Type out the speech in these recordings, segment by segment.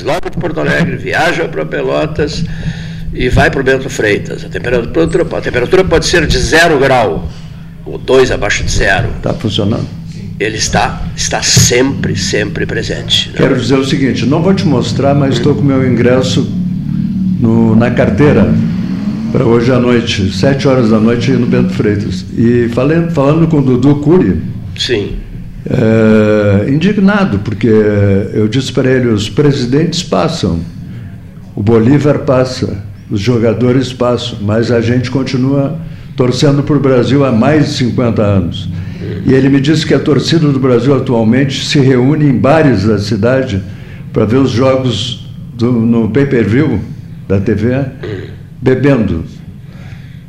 desloca de Porto Alegre, viaja para Pelotas e vai para o Bento Freitas. A temperatura, a temperatura pode ser de zero grau, ou dois abaixo de zero. Está funcionando? Ele está, está sempre, sempre presente. Né? Quero dizer o seguinte, não vou te mostrar, mas estou com meu ingresso no, na carteira para hoje à noite, sete horas da noite no Bento Freitas. E falando, falando com o Dudu Cury. Sim. É, indignado, porque eu disse para ele: os presidentes passam, o Bolívar passa, os jogadores passam, mas a gente continua torcendo para o Brasil há mais de 50 anos. E ele me disse que a torcida do Brasil atualmente se reúne em bares da cidade para ver os jogos do, no pay-per-view da TV, bebendo.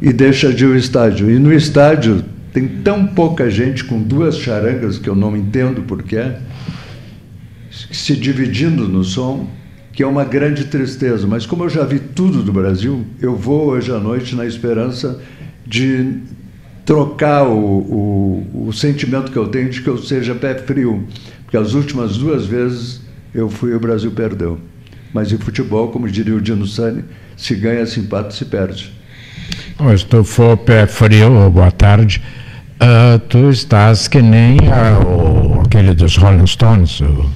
E deixa de ir ao estádio. E no estádio tem tão pouca gente com duas charangas que eu não entendo porquê, se dividindo no som, que é uma grande tristeza. Mas como eu já vi tudo do Brasil, eu vou hoje à noite na esperança de trocar o, o, o sentimento que eu tenho de que eu seja pé frio. Porque as últimas duas vezes eu fui e o Brasil perdeu. Mas em futebol, como diria o Dino Sani, se ganha, se empata, se perde. Mas tu for pé frio, boa tarde, uh, tu estás que nem uh, o, aquele dos Rolling Stones. O...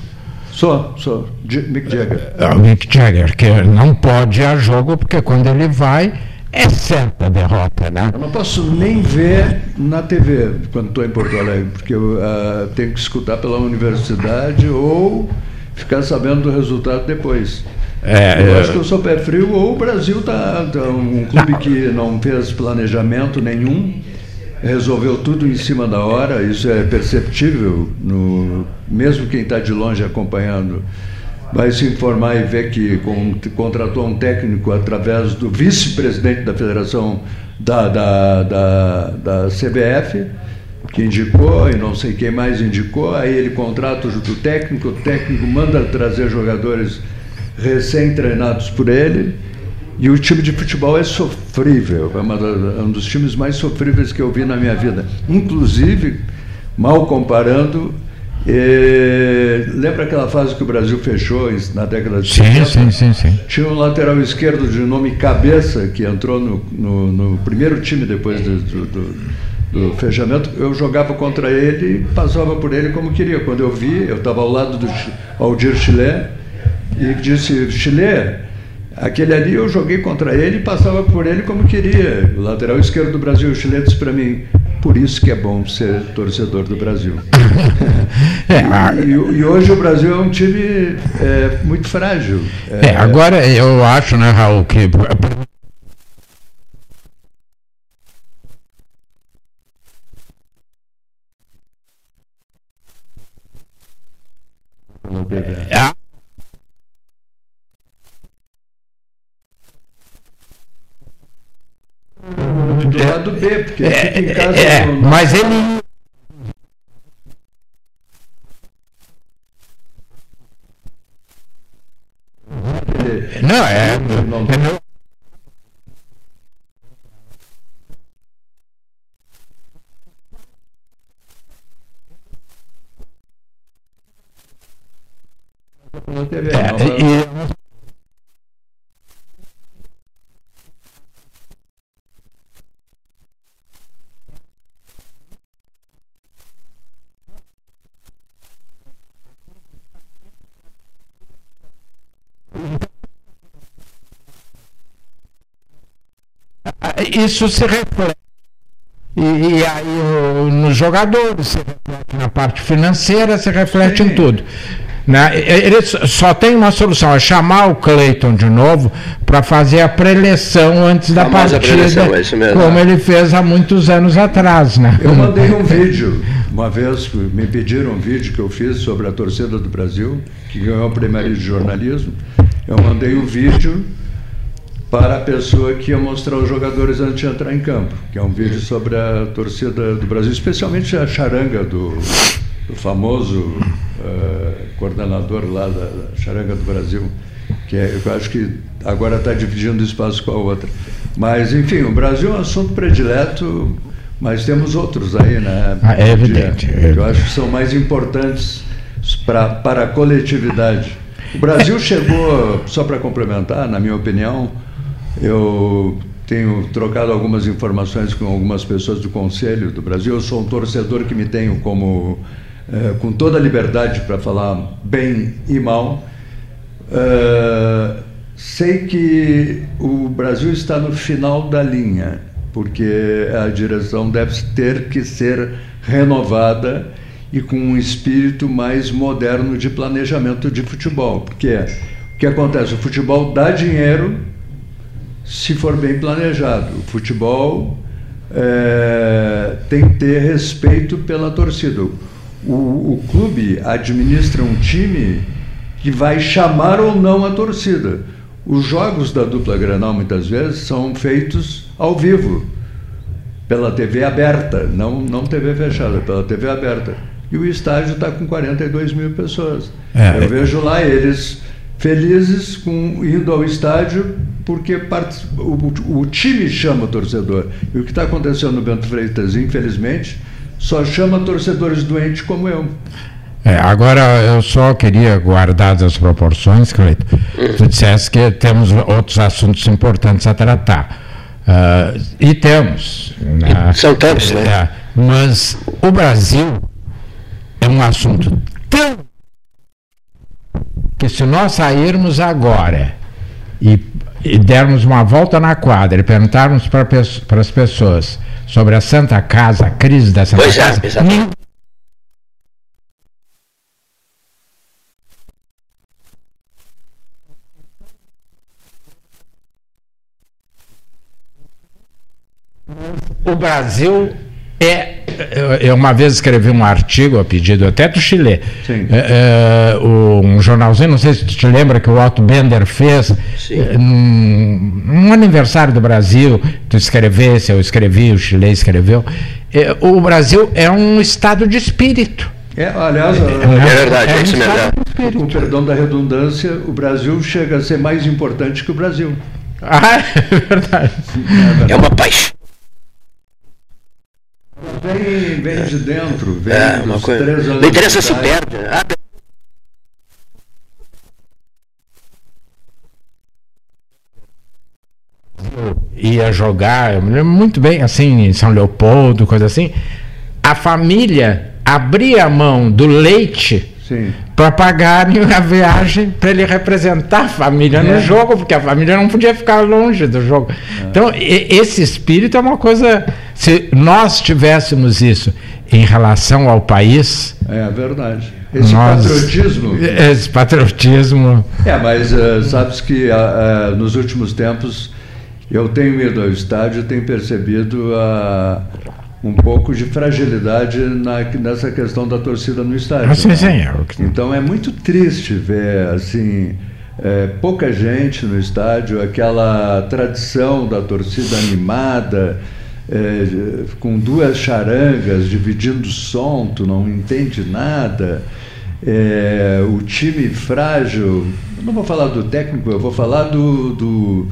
Sou, sou. Mick Jagger. Uh, Mick Jagger, que não pode ir a jogo, porque quando ele vai, é certa a derrota, né? Eu não posso nem ver na TV quando estou em Porto Alegre, porque eu uh, tenho que escutar pela universidade ou ficar sabendo do resultado depois. É, eu é... acho que eu sou pé frio, ou o Brasil está tá um clube não. que não fez planejamento nenhum, resolveu tudo em cima da hora, isso é perceptível, no, mesmo quem está de longe acompanhando vai se informar e ver que contratou um técnico através do vice-presidente da Federação da, da, da, da CBF, que indicou, e não sei quem mais indicou, aí ele contrata o técnico, o técnico manda trazer jogadores recém-treinados por ele, e o time de futebol é sofrível, é um dos times mais sofríveis que eu vi na minha vida. Inclusive, mal comparando, e, lembra aquela fase que o Brasil fechou na década de sim, 70? Sim, sim, sim. Tinha um lateral esquerdo de nome Cabeça, que entrou no, no, no primeiro time depois do, do, do, fechamento. Eu jogava contra ele e passava por ele como queria. Quando eu vi, eu estava ao lado do Aldir Chilé e disse: Chilé, aquele ali eu joguei contra ele e passava por ele como queria. O lateral esquerdo do Brasil, o Chilé, disse para mim: por isso que é bom ser torcedor do Brasil. é, e, e, hoje o Brasil é um time é, muito frágil. É, é, agora eu acho, né, Raul, que. É, do lado B, porque ele fica em casa. É, no... Mas ele. Não, é. Não, é É, e, isso se reflete. E, e aí o, nos jogadores, se reflete na parte financeira, se reflete Sim. em tudo. Né? Ele só tem uma solução, é chamar o Cleiton de novo para fazer a preleção antes da partida, é como ele fez há muitos anos atrás. Né? Eu mandei um vídeo, uma vez me pediram um vídeo que eu fiz sobre a torcida do Brasil, que ganhou o prêmio de jornalismo. Eu mandei o um vídeo para a pessoa que ia mostrar os jogadores antes de entrar em campo, que é um vídeo sobre a torcida do Brasil, especialmente a charanga do, do famoso uh, coordenador lá da, da, charanga do Brasil, que é, eu acho que agora está dividindo espaço com a outra. Mas, enfim, o Brasil é um assunto predileto, mas temos outros aí, né? Ah, é evidente. É evidente. Eu acho que são mais importantes pra, para a coletividade. O Brasil chegou, só para complementar, na minha opinião, eu tenho trocado algumas informações com algumas pessoas do Conselho do Brasil. Eu sou um torcedor que me tenho como é, com toda a liberdade para falar bem e mal. É, sei que o Brasil está no final da linha, porque a direção deve ter que ser renovada e com um espírito mais moderno de planejamento de futebol. Porque o que acontece? O futebol dá dinheiro se for bem planejado. O futebol é, tem que ter respeito pela torcida. O, o clube administra um time que vai chamar ou não a torcida. Os jogos da dupla Granal muitas vezes são feitos ao vivo, pela TV aberta, não, não TV fechada, pela TV aberta e o estádio está com 42 mil pessoas. É, Eu vejo lá eles felizes com indo ao estádio porque part... o, o, time chama torcedor. E o que está acontecendo no Bento Freitas, infelizmente, só chama torcedores doentes como eu. É, agora, eu só queria guardar as proporções, Cleito. Tu disseste que temos outros assuntos importantes a tratar. Uh, e temos. Né? São tantos, né? É, mas o Brasil é um assunto tão que se nós sairmos agora e, e dermos uma volta na quadra e perguntarmos para as pessoas sobre a Santa Casa, a crise da Santa pois é, Casa, é, o Brasil é eu uma vez escrevi um artigo a pedido até do Chile, é, é, um jornalzinho, não sei se tu te lembra que o Otto Bender fez é, num, num, aniversário do Brasil, tu escrevesse, eu escrevi, o Chile escreveu. É, o Brasil é um estado de espírito. É, aliás, é, é, é verdade, é, isso mesmo. Com perdão da redundância, o Brasil chega a ser mais importante que o Brasil. Ah, é verdade. É uma paixão Vem, vem de dentro, vem é, uma coisa. três anos. Não interessa se perde. Ah, ia jogar, eu me lembro muito bem, assim, em São Leopoldo, coisa assim. A família abria a mão do leite para pagarem a viagem para ele representar a família é. no jogo, porque a família não podia ficar longe do jogo. É. Então, e, esse espírito é uma coisa. Se nós tivéssemos isso em relação ao país. É verdade. Esse nós, patriotismo. Esse patriotismo. É, mas uh, sabes que uh, uh, nos últimos tempos eu tenho ido ao estádio e tenho percebido a um pouco de fragilidade na, nessa questão da torcida no estádio. Ah, sim, né? sim, é Então é muito triste ver assim é, pouca gente no estádio, aquela tradição da torcida animada, é, com duas charangas dividindo som, tu não entende nada. É, o time frágil, não vou falar do técnico, eu vou falar do, do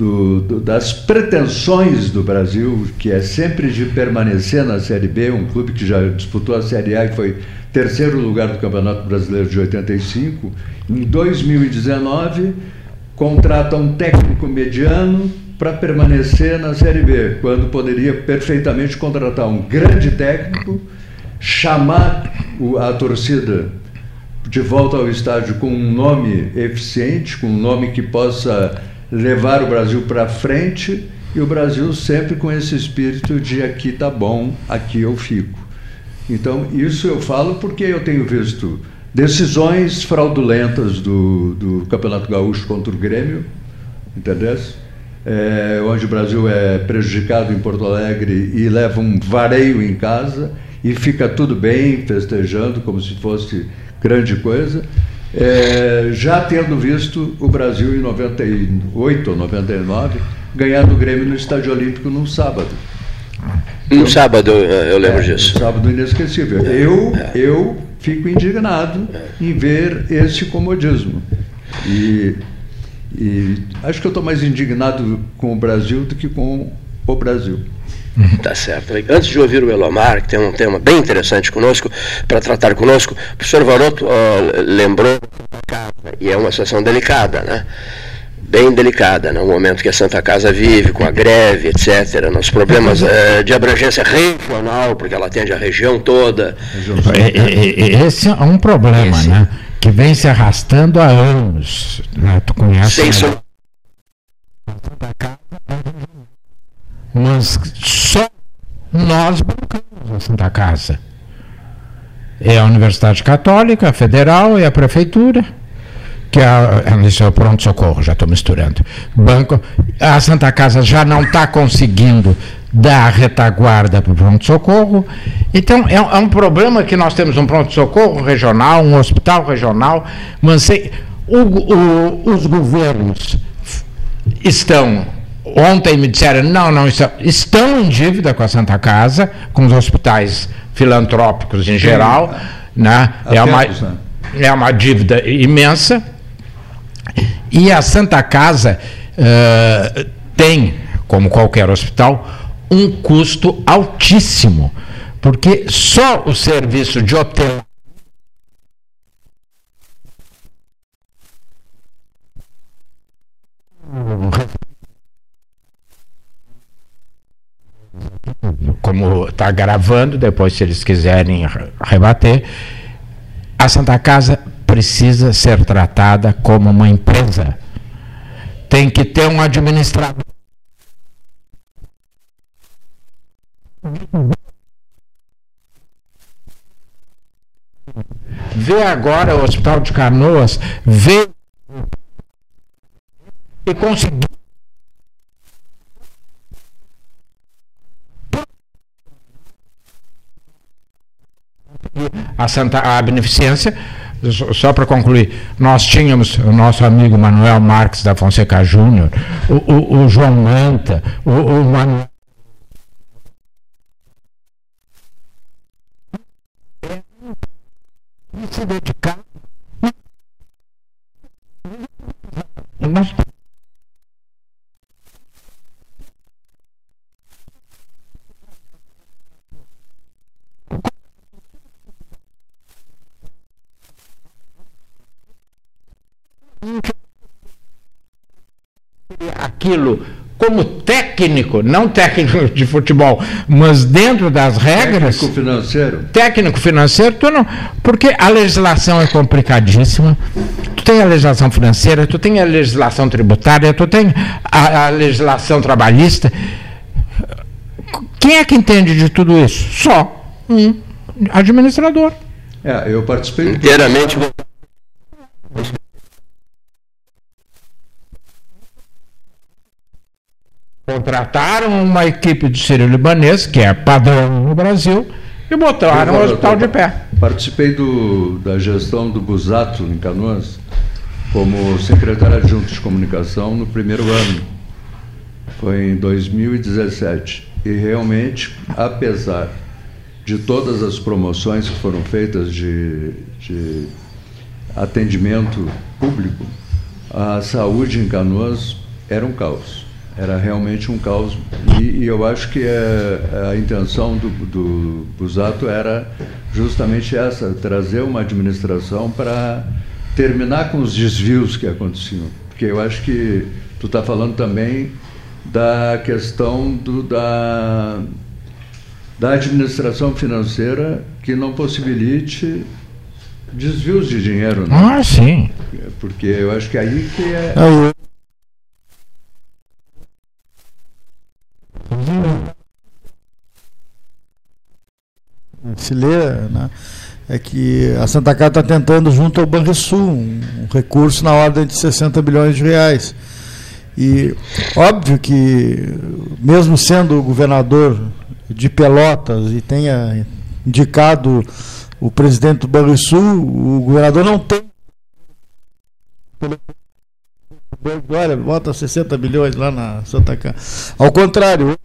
do, do, das pretensões do Brasil, que é sempre de permanecer na Série B, um clube que já disputou a Série A e foi terceiro lugar do Campeonato Brasileiro de 85, em 2019 contrata um técnico mediano para permanecer na Série B, quando poderia perfeitamente contratar um grande técnico, chamar a torcida de volta ao estádio com um nome eficiente, com um nome que possa levar o Brasil para frente e o Brasil sempre com esse espírito de aqui tá bom, aqui eu fico. Então, isso eu falo porque eu tenho visto decisões fraudulentas do, do Campeonato Gaúcho contra o Grêmio, entendeu? É, onde o Brasil é prejudicado em Porto Alegre e leva um vareio em casa e fica tudo bem, festejando como se fosse grande coisa. É, já tendo visto o Brasil em 98 ou 99 ganhar do Grêmio no Estádio Olímpico num sábado. Um sábado, eu lembro é, disso. Um sábado inesquecível. É, eu, é. eu fico indignado em ver esse comodismo. E, e acho que eu estou mais indignado com o Brasil do que com o Brasil. Tá certo. Antes de ouvir o Elomar, que tem um tema bem interessante conosco, para tratar conosco, o professor Varoto lembrou, e é uma situação delicada, né? bem delicada, no né? momento que a Santa Casa vive, com a greve, etc., nos problemas uh, de abrangência regional, porque ela atende a região toda. Esse é um problema, Esse. né? Que vem se arrastando há anos. Né? Tu conhece. Sem som... Mas só nós bancamos a Santa Casa. É a Universidade Católica, a Federal e a Prefeitura que a, isso é o pronto-socorro, já estou misturando. Banco, a Santa Casa já não está conseguindo dar retaguarda para o pronto-socorro. Então, é, é, um problema que nós temos um pronto-socorro regional, um hospital regional, mas sei, o, o, os governos estão. Ontem me disseram, não, não estão, estão em dívida com a Santa Casa, com os hospitais filantrópicos em geral. Né? É, uma, né? é uma dívida imensa e a Santa Casa uh, tem, como qualquer hospital, um custo altíssimo, porque só o serviço de hotel como está gravando, depois se eles quiserem rebater, a Santa Casa precisa ser tratada como uma empresa. Tem que ter um administrador. Vê agora o Hospital de Canoas, vê e conseguiu a, Santa, a beneficência só para concluir, nós tínhamos o nosso amigo Manuel Marques da Fonseca Júnior, o, o, o, João Manta, o, o Manuel. Se dedicar. Nós aquilo como técnico, não técnico de futebol, mas dentro das regras. Técnico financeiro. Técnico financeiro, tu não, porque a legislação é complicadíssima. Tu tem a legislação financeira, tu tem a legislação tributária, tu tem a, a legislação trabalhista. Quem é que entende de tudo isso? Só um administrador. É, eu participei inteiramente. Contrataram uma equipe de sírio-libanês, que é padrão no Brasil, e botaram o hospital de pé. Participei do, da gestão do Busato, em Canoas, como secretário adjunto de comunicação no primeiro ano. Foi em 2017. E realmente, apesar de todas as promoções que foram feitas de, de atendimento público, a saúde em Canoas era um caos. Era realmente um caos. E, e eu acho que a, é, a intenção do, do Busato era justamente essa: trazer uma administração para terminar com os desvios que aconteciam. Porque eu acho que tu está falando também da questão do, da, da administração financeira que não possibilite desvios de dinheiro. Né? Ah, sim. Porque eu acho que aí que é. Lê, né, é que a Santa Casa está tentando, junto ao Banrisul, um, um recurso na ordem de 60 bilhões de reais. E óbvio que, mesmo sendo governador de Pelotas e tenha indicado o presidente do Banrisul, o governador não tem. Olha, bota 60 bilhões lá na Santa Casa. Ao contrário,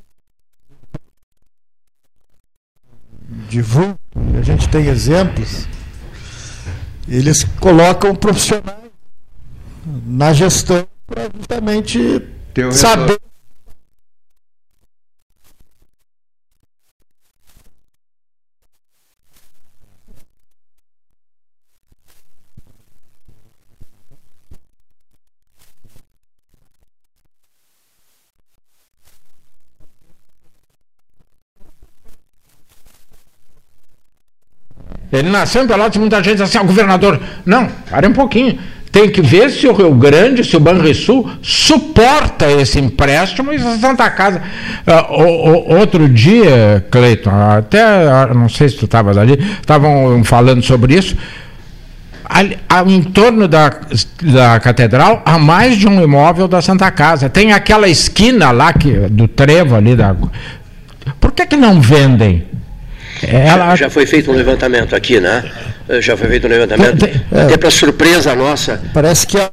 de vulto, a gente tem exemplos, eles colocam profissionais na gestão para justamente saber Ele nasceu em Pelotas, muita gente diz assim, ah, governador. Não, pare um pouquinho. Tem que ver se o Rio Grande, se o Banrisul suporta esse empréstimo e a Santa Casa. Uh, o, o, outro dia, Cleiton, até não sei se tu estavas ali, estavam falando sobre isso. Ali, em torno da, da catedral há mais de um imóvel da Santa Casa. Tem aquela esquina lá que, do trevo ali da. Por que, que não vendem? Ela... Já, foi feito um levantamento aqui, né? Já foi feito um levantamento, é, até para surpresa nossa. Parece que a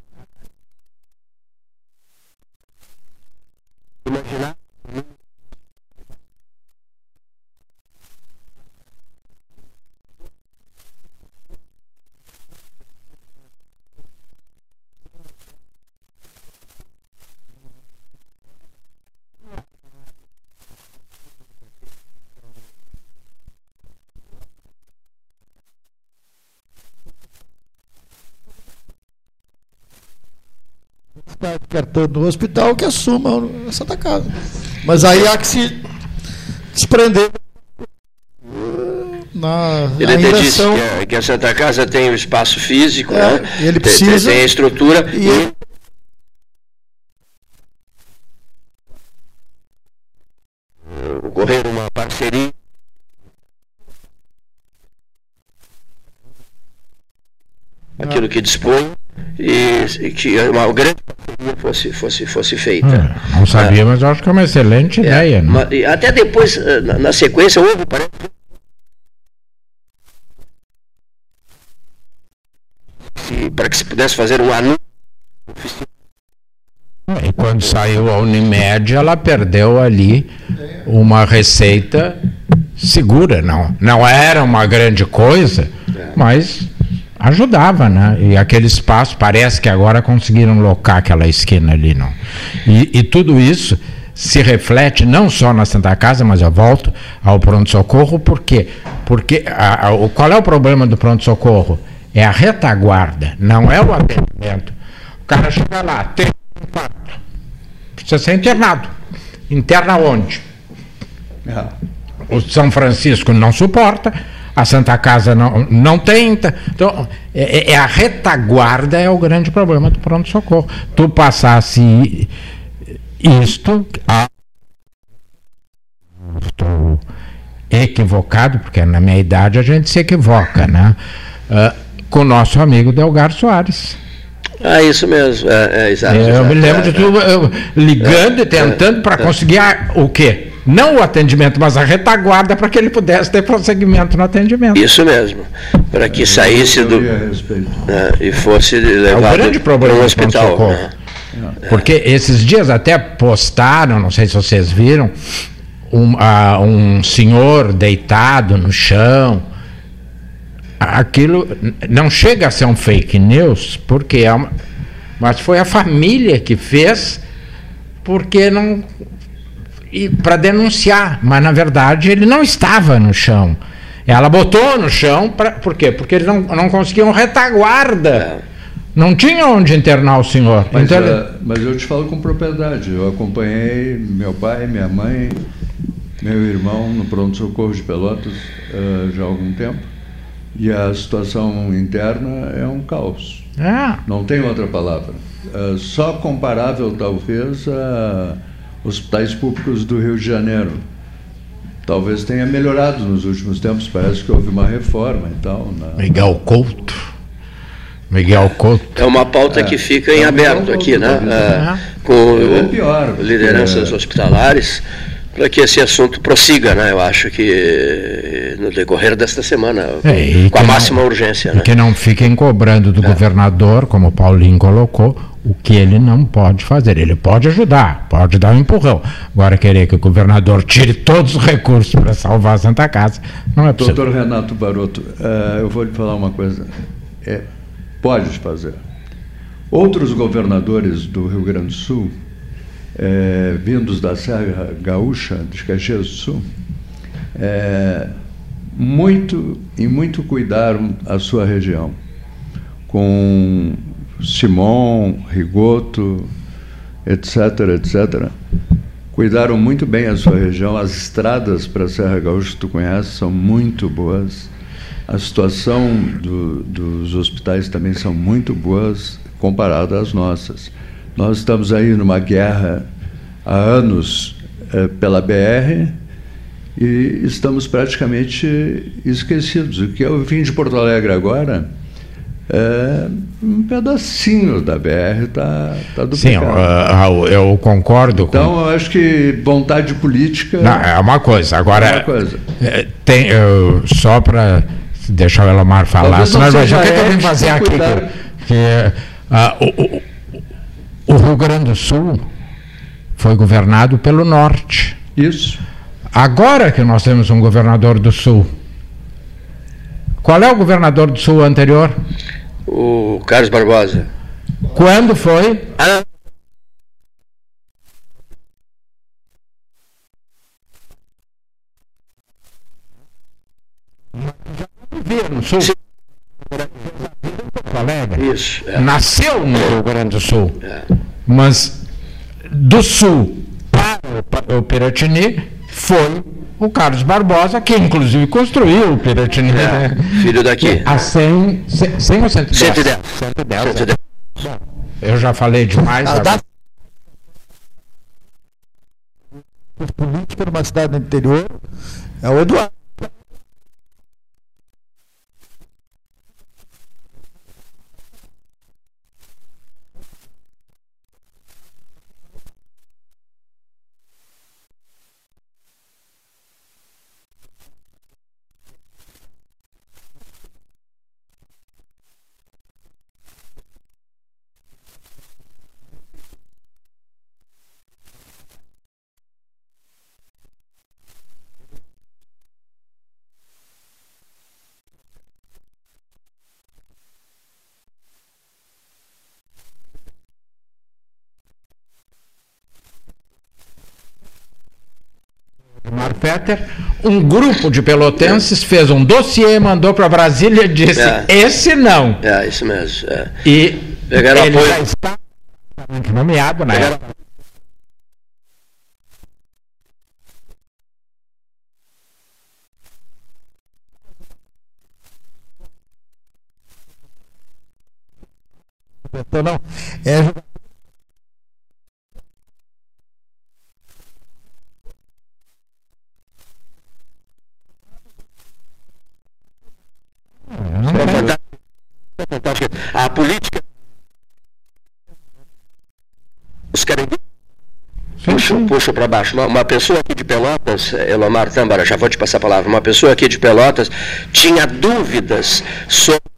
cartão no hospital que assuma a Santa Casa. Mas aí há que se desprender na Ele até disse que a, que a, Santa Casa tem o espaço físico, é, né? ele precisa, tem, tem a estrutura. E, e... ocorrer uma parceria. Aquilo que dispõe e, e que uma grande fosse, fosse, fosse feita. Hum, não sabia, ah, mas acho que é uma excelente é, ideia. Né? até depois, eh, na, na sequência, houve, parece, para que se pudesse fazer um anúncio. E quando saiu a Unimed, ela perdeu ali uma receita segura. Não, não era uma grande coisa, é. mas ajudava, né? E aquele espaço, parece que agora conseguiram locar aquela esquina ali, não. E, e tudo isso se reflete não só na Santa Casa, mas eu volto ao pronto-socorro, por quê? Porque a, a, qual é o problema do pronto-socorro? É a retaguarda, não é o atendimento. O cara chega lá, tem um infarto, precisa ser internado. Interna onde? O São Francisco não suporta, a Santa Casa não, não tem. Então, é, é, é, a retaguarda é o grande problema do pronto-socorro. Tu passasse isto. A... Estou equivocado, porque na minha idade a gente se equivoca, né? Uh, com o nosso amigo Delgar Soares. Ah, isso mesmo, é, é exato. Eu exato, me lembro é, de tu ligando e tentando para conseguir o quê? Não o atendimento, mas a retaguarda para que ele pudesse ter prosseguimento no atendimento. Isso mesmo, para que saísse do né, e fosse levado é o grande problema para o hospital. Né? Porque esses dias até postaram, não sei se vocês viram, um, uh, um senhor deitado no chão. Aquilo não chega a ser um fake news, porque é uma, mas foi a família que fez, porque não e para denunciar, mas na verdade ele não estava no chão. Ela botou no chão, pra, por quê? Porque eles não, não conseguiam retaguarda. Não tinha onde internar o senhor. Mas, então, uh, mas eu te falo com propriedade. Eu acompanhei meu pai, minha mãe, meu irmão no pronto-socorro de Pelotas uh, já há algum tempo. E a situação interna é um caos. É. Não tem outra palavra. Uh, só comparável, talvez, a hospitais públicos do Rio de Janeiro. Talvez tenha melhorado nos últimos tempos, parece que houve uma reforma e tal. Na... Né? Miguel Couto. Miguel Couto. É uma pauta é, que fica em é aberto aqui, né? É, com é pior, lideranças hospitalares, para que esse assunto prossiga, né? Eu acho que no decorrer desta semana, é, com a máxima não, urgência. Né? Que não fiquem cobrando do é. governador, como o Paulinho colocou, o que ele não pode fazer. Ele pode ajudar, pode dar um empurrão. Agora, querer que o governador tire todos os recursos para salvar a Santa Casa, não é possível. Doutor Renato Baroto, uh, eu vou lhe falar uma coisa. É, pode fazer. Outros governadores do Rio Grande do Sul, é, vindos da Serra Gaúcha, de Caxias do Sul, é, muito e muito cuidaram a sua região com Simon, Rigoto, etc., etc., cuidaram muito bem a sua região. As estradas para a Serra Gaúcha, tu conhece, são muito boas. a situação do, dos hospitais também são muito boas comparada às nossas. Nós estamos aí numa guerra há anos é, pela BR e estamos praticamente esquecidos. O que eu vim de Porto Alegre agora é um pedacinho da BR está tá duplicado. Sim, uh, eu concordo então, com... eu acho que vontade política... Não, é uma coisa. Agora, é uma coisa. Tem, eu, só para deixar o Elomar falar, senão o que, que eu vim fazer aqui? Que, que uh, o, o, o Rio Grande do Sul foi governado pelo Norte. Isso. Agora que nós temos um governador do Sul, qual é o governador do Sul anterior? O Carlos Barbosa. Quando foi? Ah. no Sul. Sim. Isso. É. Nasceu no Rio Grande do Sul. É. Mas do Sul para o Piratini foi o Carlos Barbosa, que inclusive construiu o Piratini. É, né? filho daqui. A 100, 100 ou 110? 110. 110. 110. Eu já falei demais. Ah, dá... Política numa cidade do interior é o Eduardo. Peter, um grupo de pelotenses fez um dossiê, mandou para Brasília e disse: é. esse não. É, isso mesmo. É. E Pegaram ele apoio. já está nomeado na Pegaram... época. Então, não, é A política. Os. Puxa, puxa para baixo. Uma, uma, pessoa aqui de Pelotas, Elomar Tâmbara, já vou te passar a palavra. Uma pessoa aqui de Pelotas tinha dúvidas sobre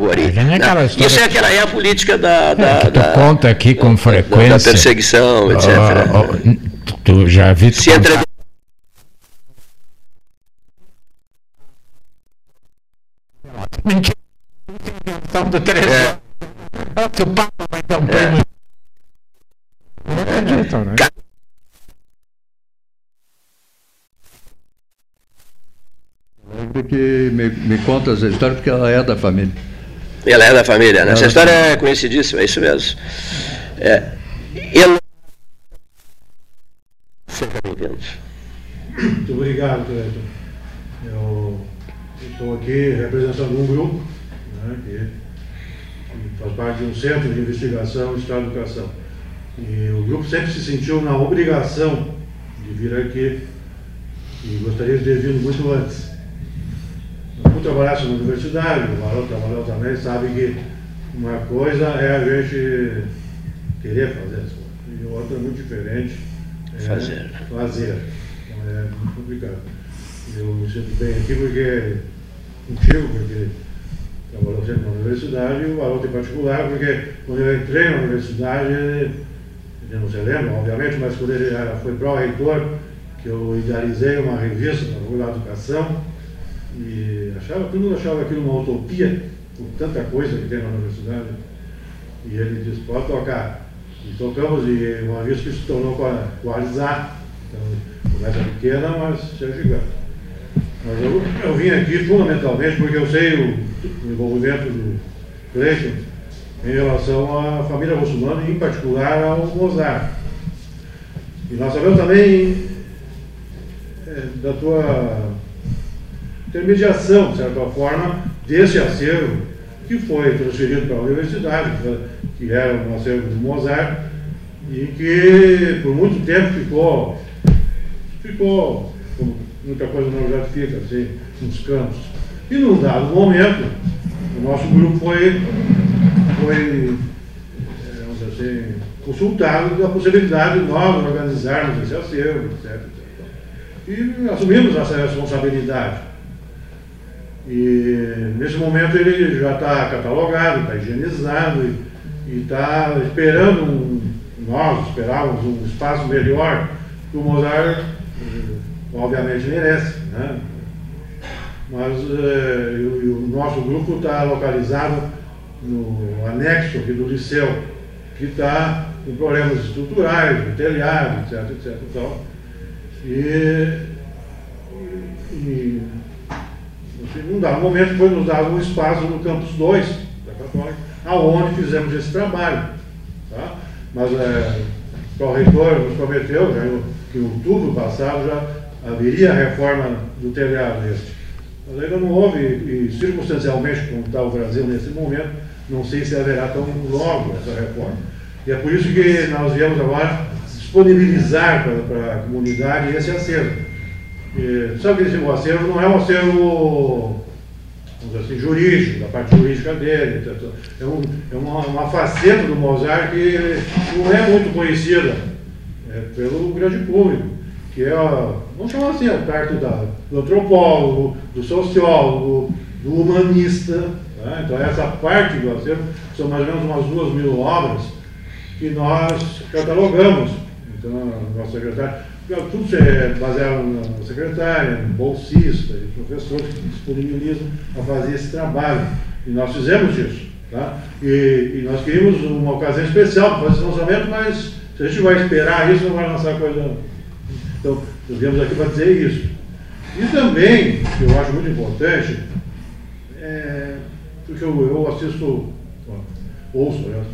É Isso é aquela é a política da. da, é, da conta aqui com frequência. Da, perseguição, etc. Uh, uh, tu já vi. Se entre... Mentira. Invenção do Teresa. É. O Papa vai dar um prêmio. Não acreditam, né? que me, me conta essa história porque ela é da família. Ela é da família, né? Essa história é conhecidíssima, é isso mesmo. É, ele... Seja bem-vindo. Muito obrigado, diretor. Eu estou aqui representando um grupo né, que, que faz parte de um centro de investigação de Estado de Educação. E o grupo sempre se sentiu na obrigação de vir aqui e gostaria de ter vindo muito antes. Por trabalhar na universidade, o Marão trabalhou também, sabe que uma coisa é a gente querer fazer as coisas, e outra é muito diferente. É fazer. Fazer. Então é muito complicado. Eu me sinto bem aqui porque contigo, porque trabalhou sempre na universidade, e o Haroldo em particular, porque quando eu entrei na universidade, ele não se lembra, obviamente, mas quando ele foi pró-reitor, que eu idealizei uma revista na Rua da Educação, e achava, todo mundo achava aquilo uma utopia, por tanta coisa que tem na universidade. E ele disse, pode tocar. E tocamos, e uma vez que se tornou qualizar, então começa pequena, mas chega gigante. Mas eu, eu vim aqui fundamentalmente porque eu sei o, o envolvimento do Cleiton em relação à família muçulmana em particular ao Mozart. E nós sabemos também é, da tua intermediação, de certa forma, desse acervo que foi transferido para a universidade, que era um acervo de Mozart, e que por muito tempo ficou, ficou, como muita coisa no já fica, assim, nos campos. E num dado momento, o nosso grupo foi, foi é, assim, consultado da possibilidade de nós organizarmos esse acervo, etc. E assumimos essa responsabilidade. E nesse momento ele já está catalogado, está higienizado e está esperando, um, nós esperávamos um espaço melhor que o Mozart, eh, obviamente, merece. Né? Mas eh, o, o, nosso grupo está localizado no anexo aqui do liceu, que está com problemas estruturais, do telhado, etc, etc. Então, e, e num dado momento foi nos dado um espaço no campus 2 da Católica, aonde fizemos esse trabalho. Tá? Mas é, o reitor nos prometeu já, que em outubro passado já haveria a reforma do telhado este. Mas ainda não houve, e circunstancialmente, como está o Brasil nesse momento, não sei se haverá tão logo essa reforma. E é por isso que nós viemos agora disponibilizar para, para a comunidade esse acervo. E, sabe que esse acervo não é um acervo assim, jurídico, da parte jurídica dele. É, um, é uma, uma, faceta do Mozart que não é muito conhecida é, pelo grande público, que é, vamos chamar assim, a parte da, do antropólogo, do sociólogo, do humanista. Tá? Então, essa parte do acervo são mais ou menos umas duas mil obras que nós catalogamos. Então, nosso secretário tudo é baseado na secretária, no bolsista e professores que disponibilizam a fazer esse trabalho. E nós fizemos isso. Tá? E, e nós queríamos uma ocasião especial para fazer esse lançamento, mas se a gente vai esperar isso, não vai lançar coisa. Então, nós viemos aqui para dizer isso. E também, que eu acho muito importante, é, porque eu, eu assisto, ouço, né?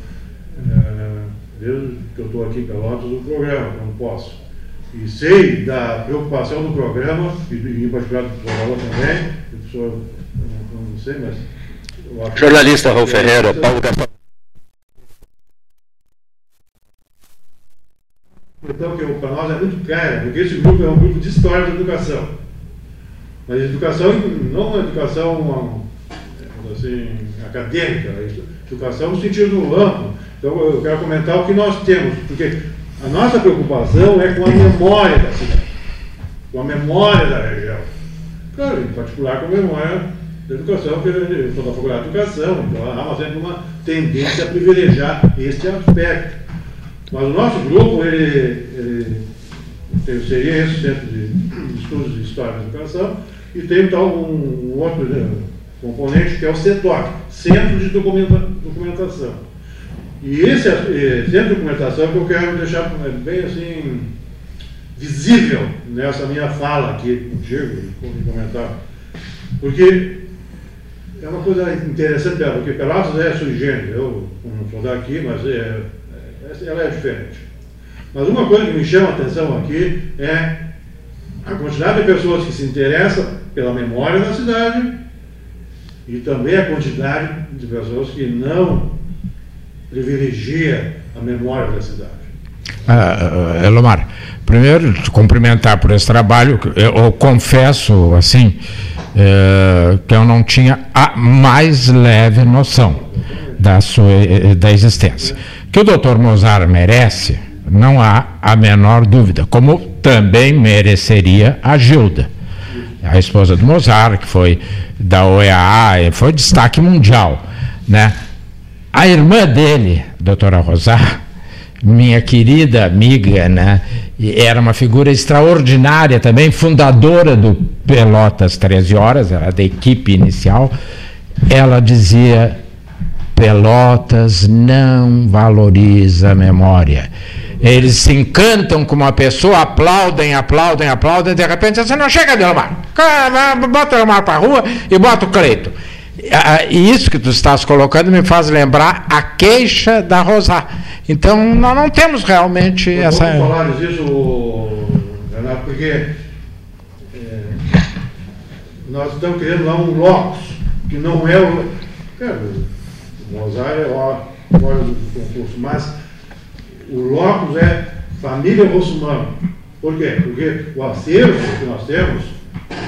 É, desde que eu estou aqui em Pelotas, o programa, quando posso. E sei da preocupação do programa, e em particular do professor também, o professor, não, não sei, mas. Jornalista Raul Ferreira, Paulo Gaspar. Então, que para nós é muito caro, porque esse grupo é um grupo de história da educação. Mas educação, não uma educação assim, acadêmica, educação no sentido amplo. Então, eu quero comentar o que nós temos, porque a nossa preocupação é com a memória da cidade, com a memória da região. Claro, em particular com a memória da educação, porque eu estou na faculdade de educação, então há sempre uma tendência a privilegiar este aspecto. Mas o nosso grupo, ele, ele seria esse centro de estudos de história da educação, e tem então um, um outro né, componente que é o CETOC, Centro de Documentação. E esse é, centro de documentação que eu quero deixar bem assim visível nessa minha fala aqui contigo, de comentar. Porque é uma coisa interessante dela, porque Pelotas é sui eu não sou daqui, mas é, é, ela é diferente. Mas uma coisa que me chama a atenção aqui é a quantidade de pessoas que se interessam pela memória da cidade e também a quantidade de pessoas que não privilegia a memória da cidade. Ah, ah Elomar, primeiro, te cumprimentar por esse trabalho. Eu, eu confesso, assim, é, que eu não tinha a mais leve noção da sua da existência. Que o doutor Mozart merece, não há a menor dúvida, como também mereceria a Gilda, a esposa do Mozart, que foi da OEA, foi destaque mundial, né? A irmã dele, doutora Rosar, minha querida amiga, né? Era uma figura extraordinária também, fundadora do Pelotas 13 Horas, era da equipe inicial. Ela dizia: Pelotas não valoriza a memória. Eles se encantam com uma pessoa, aplaudem, aplaudem, aplaudem, de repente você não chega de Delmar. Bota o Delmar para a rua e bota o Cleito. Isso que tu estás colocando me faz lembrar a queixa da Rosa. Então, nós não temos realmente Vamos essa. Vamos falar disso, Renato, porque é, nós estamos querendo lá um locus, que não é o. Cara, o Mozart é fora do concurso, mas o locus é família russumano. Por quê? Porque o acervo que nós temos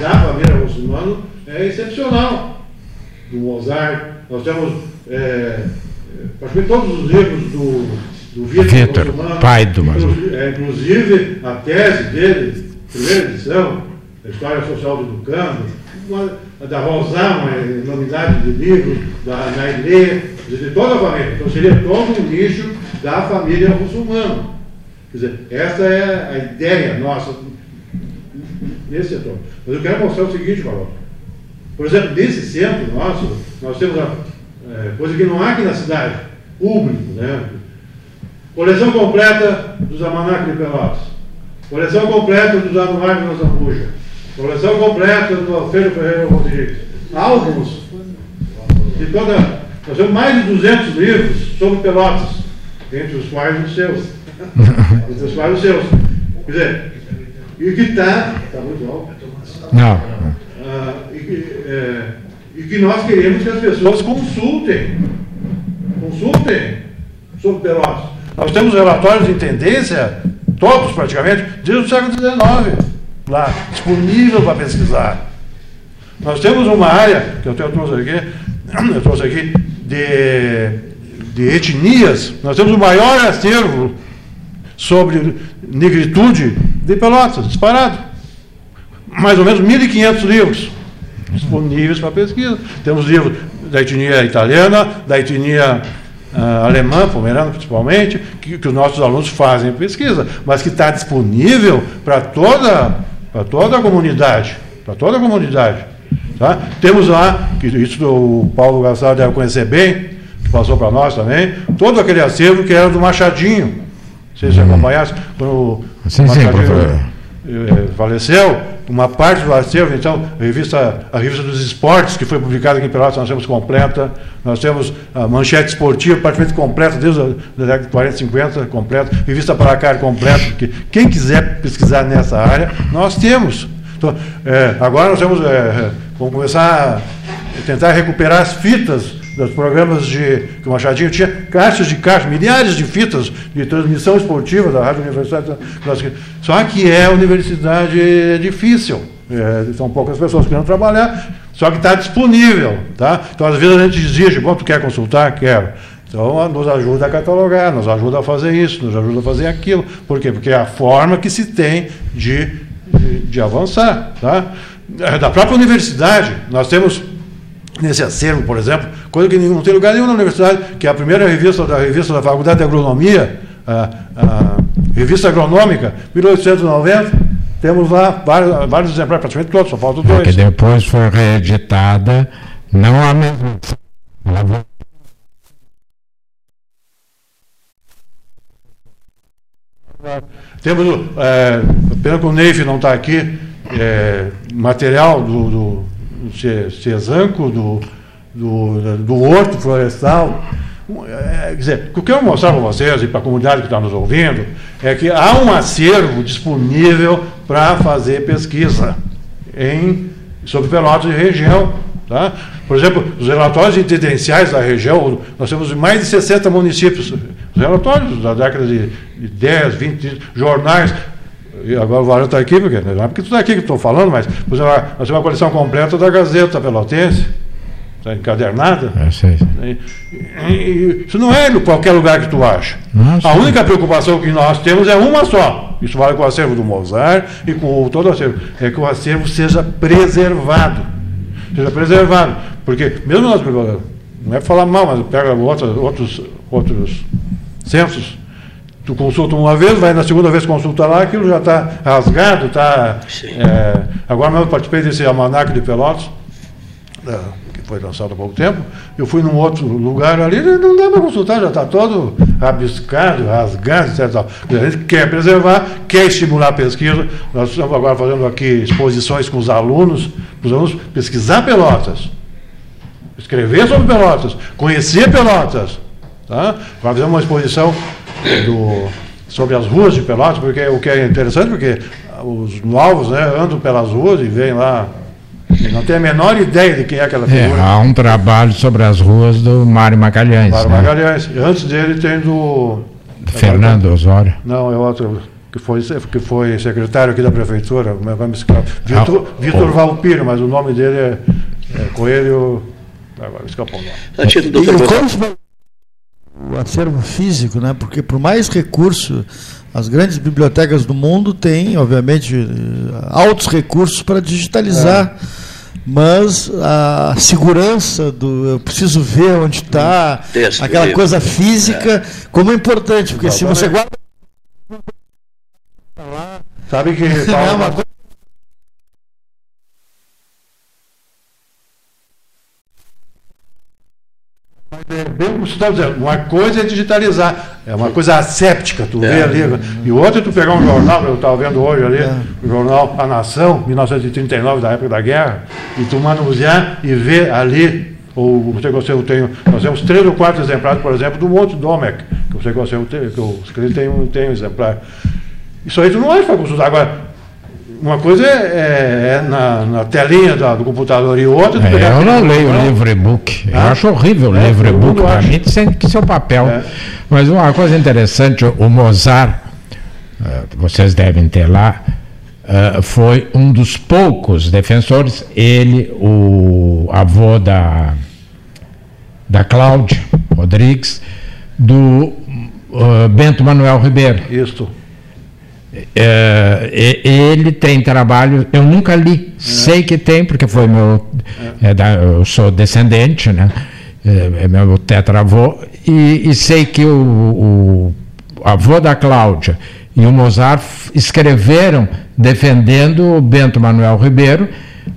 da família russumano é excepcional do Mozart, nós temos é, praticamente todos os livros do, do Vitor, pai do Mozart. É, inclusive a tese dele, primeira edição, a História Social do Educando, da Rosar, uma enormidade de livros, da Nailê, de toda a família. Então seria todo um nicho da família muçulmana. Quer dizer, essa é a ideia nossa nesse setor. Mas eu quero mostrar o seguinte, Valor. Por exemplo, nesse centro nosso, nós temos a é, coisa que não há aqui na cidade, público, né? Coleção completa dos Almanac de Pelotas. Coleção completa dos Anuários da Zambuja. Coleção completa do Alfredo Ferreira Rodrigues. Álbuns de toda. Nós temos mais de 200 livros sobre Pelotas, entre os quais os seus. entre os quais os seus. Quer dizer, e que está. Está muito alto. Não. Ah, é, e que nós queremos que as pessoas consultem. Consultem sobre Pelotas. Nós temos relatórios de tendência, todos praticamente, desde o século XIX, lá, disponível para pesquisar. Nós temos uma área, que eu trouxe aqui, eu trouxe aqui, de, de etnias, nós temos o maior acervo sobre negritude de Pelotas, disparado mais ou menos 1.500 livros disponíveis para pesquisa. Temos livros da etnia italiana, da etnia uh, alemã, pomerana principalmente, que, que, os nossos alunos fazem pesquisa, mas que está disponível para toda, para toda a comunidade. Para toda a comunidade. Tá? Temos lá, que isso o Paulo Gastal deve conhecer bem, que passou para nós também, todo aquele acervo que era do Machadinho. Vocês já acompanharam? Quando o sim, Machadinho sim, eh, faleceu, uma parte do acervo, então, a revista, a revista dos esportes, que foi publicada aqui em Pelotas, nós temos completa, nós temos a manchete esportiva praticamente completa, desde a década de 40, 50, completa, revista para cá completa, porque quem quiser pesquisar nessa área, nós temos. Então, é, agora nós temos, é, vamos começar a tentar recuperar as fitas dos programas de que o Machadinho tinha caixas de caixas, milhares de fitas de transmissão esportiva da Rádio Universidade. Só que é universidade difícil. É, são poucas pessoas querendo trabalhar, só que está disponível. Tá? Então, às vezes, a gente exige, bom, tu quer consultar? Quero. Então, nos ajuda a catalogar, nos ajuda a fazer isso, nos ajuda a fazer aquilo. Por quê? Porque é a forma que se tem de, de, de avançar. Tá? Da própria universidade, nós temos nesse acervo, por exemplo, coisa que não tem lugar nenhum na universidade, que é a primeira revista da revista da Faculdade de Agronomia, a, a revista agronômica, 1890, temos lá vários, vários exemplares, praticamente todos, só faltam dois. É que depois foi reeditada, não a mesma. Temos, é, pena que o Neif não está aqui, é, material do, do Cezanco, do, do, do Horto Florestal. É, quer dizer, o que eu mostrar para vocês e para a comunidade que está nos ouvindo é que há um acervo disponível para fazer pesquisa em, sobre Pelotas e região. Tá? Por exemplo, os relatórios intendenciais da região, nós temos mais de 60 municípios. Os relatórios da década de, de 10, 20, jornais agora o Valor está aqui, porque não é porque tu está aqui que estou falando, mas por exemplo, nós temos uma coleção completa da Gazeta Pelotense, está encadernada. É, sei. E, e, isso não é em qualquer lugar que tu acha. Nossa. A única preocupação que nós temos é uma só. Isso vale com o acervo do Mozart e com todo o acervo. É que o acervo seja preservado. Seja preservado. Porque, mesmo nós, não é falar mal, mas pega outros, outros, outros censos tu consulta uma vez, vai na segunda vez consulta lá, aquilo já está rasgado, está. É, agora mesmo eu participei desse almanac de Pelotas, é, que foi lançado há pouco tempo. Eu fui num outro lugar ali, não dá para consultar, já está todo rabiscado, rasgado, etc. A gente quer preservar, quer estimular a pesquisa. Nós estamos agora fazendo aqui exposições com os alunos, para os alunos pesquisar Pelotas, escrever sobre Pelotas, conhecer Pelotas. Tá? Agora fizemos uma exposição do, sobre as ruas de Pelotas, porque o que é interessante, porque os novos né, andam pelas ruas e vêm lá. Não tem a menor ideia de quem é aquela É, figura. há um trabalho sobre as ruas do Mário Magalhães. Mário né? Magalhães. Antes dele tem do. Fernando Osório. Não, é outro que foi, que foi secretário aqui da prefeitura, como é que vai me escapar? Vitor, Ah, Vitor. Valpiro, mas o nome dele é, é Coelho. Agora me escapou o nome. A título do E doutor como se vai- o acervo físico, né? Porque por mais recurso, as grandes bibliotecas do mundo têm, obviamente, eh, altos recursos para digitalizar. Mas a segurança do eu preciso ver onde está, aquela coisa física, como é importante, porque se você guarda Sabe que. é uma coisa É você está dizendo, uma coisa é digitalizar, é uma coisa asséptica, tu É. vê ali, e outra é tu pegar um jornal, eu estava vendo hoje ali, o jornal A Nação, 1939, da época da guerra, e tu manusear e ver ali, ou você eu tenho, nós temos três ou quatro exemplares, por exemplo, do Monte Domecq, que você tem, que eu escrevi, tem um, tem um exemplar. Isso aí tu não acha para consultar. Agora, uma coisa é, é- é na, na telinha da- do computador e outra É, eu não leio o livro e-book. Eu Ah? acho horrível o É, livro e-book. Para mim tem que ser o papel. É. Mas uma coisa interessante, o Mozart, eh, vocês devem ter lá, eh, foi um dos poucos defensores, ele, o avô da, da Cláudia Rodrigues, do eh, Bento Manuel Ribeiro. Isso. É, e- ele tem trabalho, eu nunca li, sei que tem, porque foi meu. é eu sou descendente, né? É, é meu tetravô, e, e sei que o, o avô da Cláudia e o Mozart escreveram defendendo o Bento Manuel Ribeiro,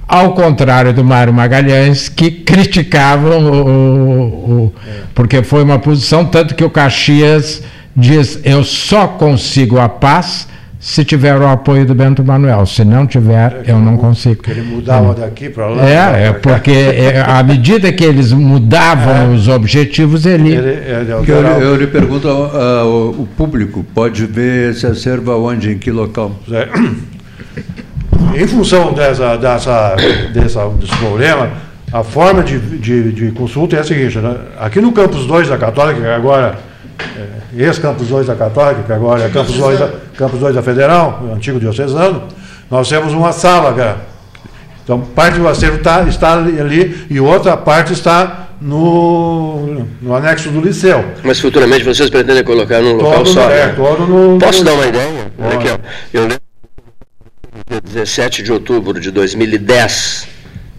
ao contrário do Mário Magalhães, que criticavam o- o- porque foi uma posição, tanto que o Caxias diz: eu só consigo a paz se tiver o apoio do Bento Manuel, se não tiver, eu não consigo. Ele mudava daqui para lá. É, é porque é, à medida que eles mudavam os objetivos, ele. Ele, ele eu, eu lhe pergunto ao, ao- o público, pode ver esse acervo aonde, em que local? É. Em função dessa, dessa, dessa, desse problema, a forma de, de, de consulta é a seguinte: né? aqui no campus 2 da Católica, que agora, é, ex-campus 2 da Católica, que agora é campus 2 da, campus 2 da Federal, o antigo diocesano, nós temos uma sala, cara. Então, parte do acervo tá, está ali, ali e outra parte está no, no anexo do liceu. Mas futuramente vocês pretendem colocar num local Todo, só. no- é, né? todo no, Posso no- dar uma ideia? Olha aqui, ó. Eu lembro dia 17 de outubro de 2010,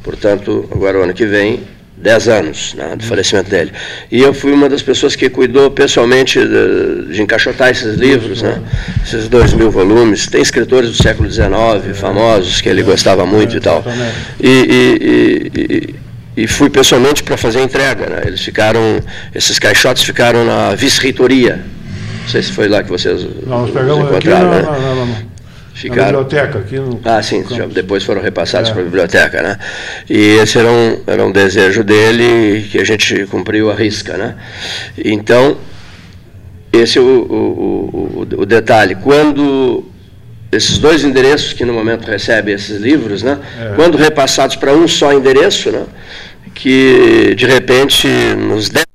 portanto, agora o ano que vem, 10 anos né, do falecimento dele. E eu fui uma das pessoas que cuidou pessoalmente de, de encaixotar esses livros, né, esses dois mil volumes. Tem escritores do século XIX, famosos, que ele gostava muito e tal. E, e- e- e- e fui pessoalmente para fazer a entrega. Né? Eles ficaram, esses caixotes ficaram na vice-reitoria. Não sei se foi lá que vocês Nós os pegamos aqui encontraram, na, né? na- na- na- na Ficaram. biblioteca. Aqui no, Ah, sim, campus. depois foram repassados É. para a biblioteca, né? E esse era um, era um desejo dele que a gente cumpriu a risca, né? Então, esse é o, o, o, o detalhe. Quando esses dois endereços que no momento recebem esses livros, né? É. Quando repassados para um só endereço, né? Que de repente nos 10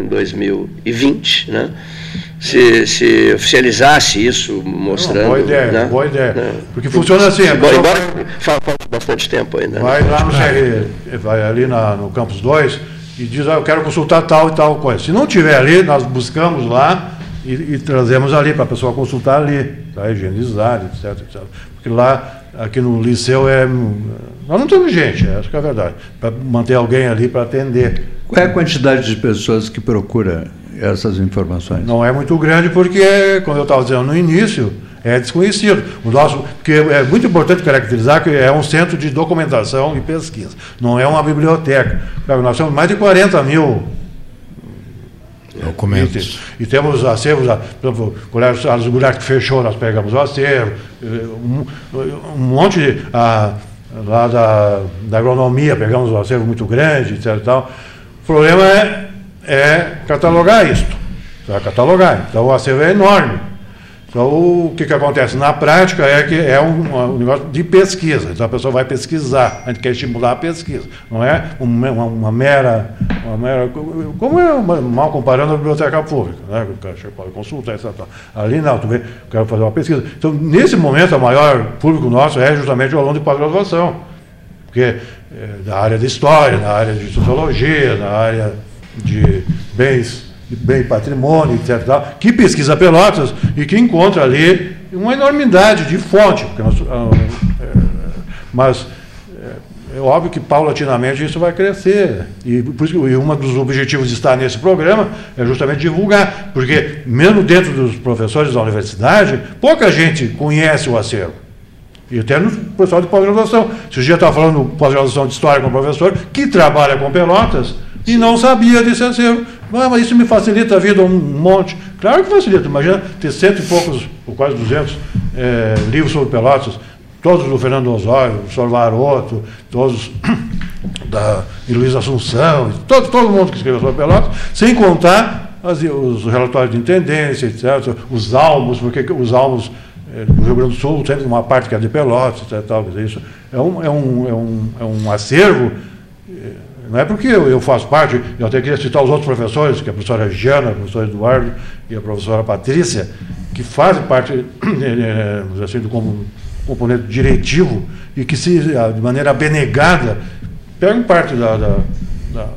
em 2020, né? Se, se oficializasse isso, mostrando. Não, boa ideia, né? boa ideia. Né? Porque funciona assim. Embora, embora falte bastante tempo ainda. Né? Vai né? lá no CR, vai ali na, no Campus 2 e diz, ah, eu quero consultar tal e tal coisa. Se não tiver ali, nós buscamos lá e, e trazemos ali para a pessoa consultar ali, para higienizar, etc, etc. Porque lá, aqui no liceu, é, nós não temos gente, é a verdade, para manter alguém ali para atender. Qual é a quantidade de pessoas que procura essas informações? Não é muito grande, porque, como eu estava dizendo no início, é desconhecido. O nosso, porque é muito importante caracterizar que é um centro de documentação e pesquisa, não é uma biblioteca. Nós temos mais de 40 mil documentos. E, e temos acervos, por exemplo, o Colégio Salles Goulart que fechou, nós pegamos o acervo, um, um monte de, a, lá da, da agronomia, pegamos um acervo muito grande, etc. Tal. O problema é, é catalogar isso. Catalogar. Então o acervo é enorme. Então, o que, que acontece? Na prática, é que é um, um, negócio de pesquisa. Então, a pessoa vai pesquisar. A gente quer estimular a pesquisa. Não é uma, uma, mera, uma mera. Como é mal comparando a biblioteca pública, né? O cara pode consultar, etc. Ali não, tu vê, eu quero fazer uma pesquisa. Então, nesse momento, o maior público nosso é justamente o aluno de pós-graduação. Porque é, da área de história, na área de sociologia, na área de bens bem patrimônio, etc. Tal, que pesquisa Pelotas e que encontra ali uma enormidade de fonte. Nós, ah, é, mas é, é, óbvio que paulatinamente isso vai crescer. E por isso um dos objetivos de estar nesse programa é justamente divulgar, porque mesmo dentro dos professores da universidade, pouca gente conhece o acervo. E até no pessoal de pós-graduação. Se o dia estava falando pós-graduação de história com o professor, que trabalha com Pelotas, e não sabia desse acervo. Ah, mas isso me facilita a vida um monte. Claro que facilita. Imagina ter cento e poucos, ou quase duzentos, é, livros sobre Pelotas, todos do Fernando Osório, do Sr. Varoto, todos da Luiz Assunção, todo, todo mundo que escreveu sobre Pelotas, sem contar as, os relatórios de intendência, etc., os almos, porque os almos do Rio Grande do Sul tem uma parte que é de Pelotas, tal, isso é um, é um, é um, é um acervo não é porque eu, eu faço parte, eu até queria citar os outros professores, que é a professora Giana, o professor Eduardo e a professora Patrícia, que fazem parte eh, assim, do componente diretivo e que, se, de maneira abnegada, pegam parte da, da, da,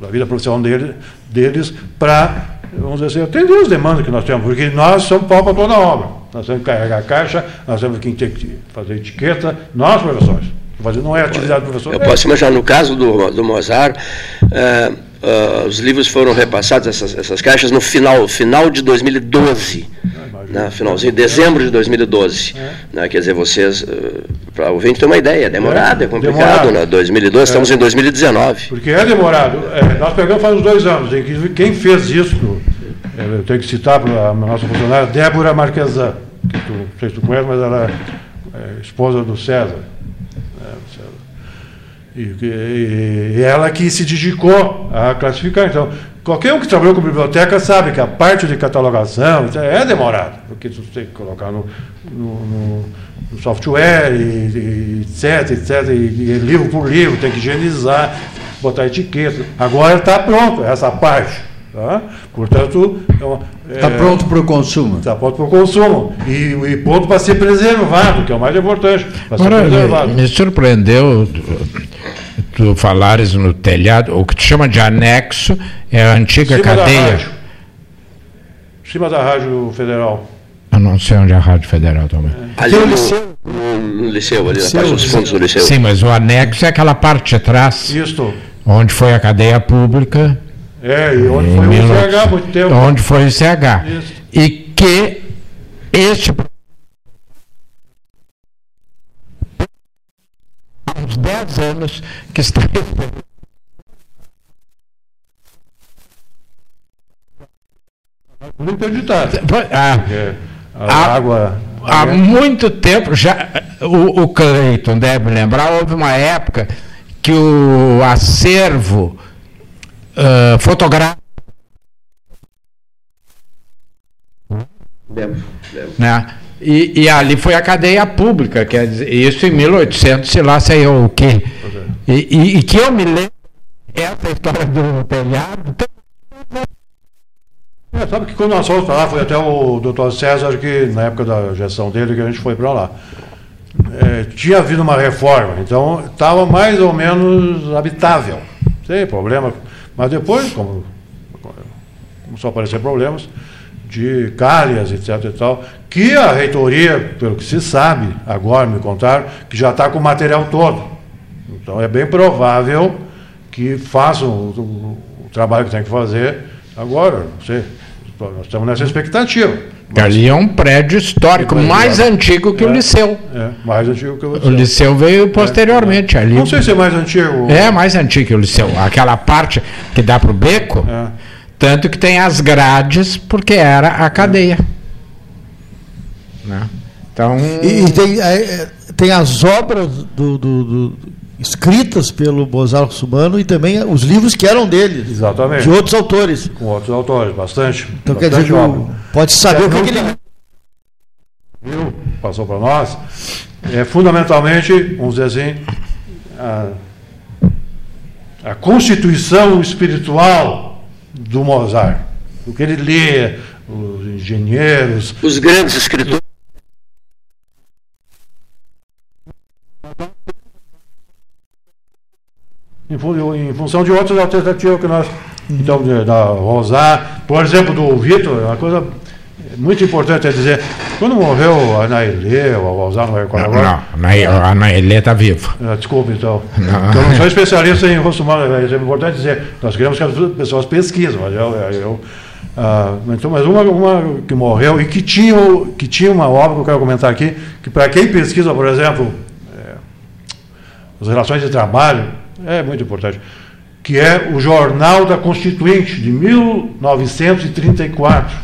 da vida profissional dele, deles para, vamos dizer assim, atender as demandas que nós temos, porque nós somos pau para toda a obra. Nós temos que carregar a caixa, nós temos que fazer etiqueta, nós, professores não é atividade do professor. Eu posso imaginar, no caso do, do Mozart, uh, uh, os livros foram repassados, essas, essas caixas, no final, final de 2012. né, finalzinho, dezembro de 2012. É. Né, quer dizer, vocês, uh, para o ouvinte ter uma ideia, é demorado, é, é complicado, demorado. né? 2012, é. estamos em 2019. Porque é demorado. É, nós pegamos faz uns dois anos, em que quem fez isso, eu tenho que citar para a nossa funcionária, Débora Marquesan, tu, não sei se tu conhece, mas ela é esposa do César. E, e, e, ela que se dedicou a classificar. Então, qualquer um que trabalhou com biblioteca sabe que a parte de catalogação é demorada, porque você tem que colocar no, no, no software, e, etc, etc, e, livro por livro, tem que higienizar, botar etiqueta. Agora está pronto essa parte. Tá? Portanto, está é, pronto para o consumo. Está pronto para o consumo. E, e pronto para ser preservado, que é o mais importante. Agora, me surpreendeu tu falares no telhado, o que te chama de anexo é a antiga Cima cadeia. Da Cima da Rádio Federal. Eu não sei onde é a Rádio Federal também. É. Ali no, liceu. No, liceu, ali liceu, na parte dos fundos do liceu. Sim, mas o anexo é aquela parte de trás. Isso. Onde foi a cadeia pública. É, e onde foi o ICH muito tempo. Onde foi o ICH. Isso. E que este há uns 10 anos que está Muito interditado. Ah, a há, água. Há muito tempo, já o, o Cleiton deve lembrar, houve uma época que o acervo uh, fotográfico. Lembro, lembro. Né? E, e, ali foi a cadeia pública, quer dizer, isso em 1800, sei lá, sei o quê. E, e, e que eu me lembro, essa história do telhado, É, sabe que quando nós fomos para lá, foi até o doutor César, que na época da gestão dele, que a gente foi para lá. É, tinha havido uma reforma, então estava mais ou menos habitável, sem problema. Mas depois, como começou a aparecer problemas de calhas, etc. e tal, que a reitoria, pelo que se sabe, agora me contaram, que já está com o material todo. Então é bem provável que façam o, o, o trabalho que tem que fazer agora, não sei. Nós estamos nessa expectativa. Mas... Ali é um prédio histórico, mais antigo que é, o Liceu. É, mais antigo que o Liceu. O Liceu veio posteriormente. É, ali. Não sei se é mais antigo. É mais antigo que o Liceu. Aquela parte que dá para o beco, é. tanto que tem as grades, porque era a cadeia. Né? Então... E, e tem, é, tem as obras do, do, do escritas pelo Mozart Russumano e também os livros que eram dele. Exatamente. De outros autores. Com outros autores, bastante. Então bastante quer dizer, pode saber o que, que ele. Viu? Passou para nós. É fundamentalmente, vamos dizer assim, a, a constituição espiritual do Mozart. O que ele lê, os engenheiros. Os grandes escritores. Em, em função de outras alternativas que nós. Então, da Rosar, por exemplo, do Vitor, uma coisa muito importante é dizer, quando morreu a Nailê, ou a Rosar, não recordo agora. Não, a Nailê está viva. Ah, desculpa, então. Não. Então, não sou especialista em rosto humano, é importante dizer, nós queremos que as pessoas pesquisem, mas eu. eu ah, então, mas uma, uma que morreu e que tinha, que tinha uma obra que eu quero comentar aqui, que para quem pesquisa, por exemplo, é, as relações de trabalho, é muito importante, que é o Jornal da Constituinte, de 1934,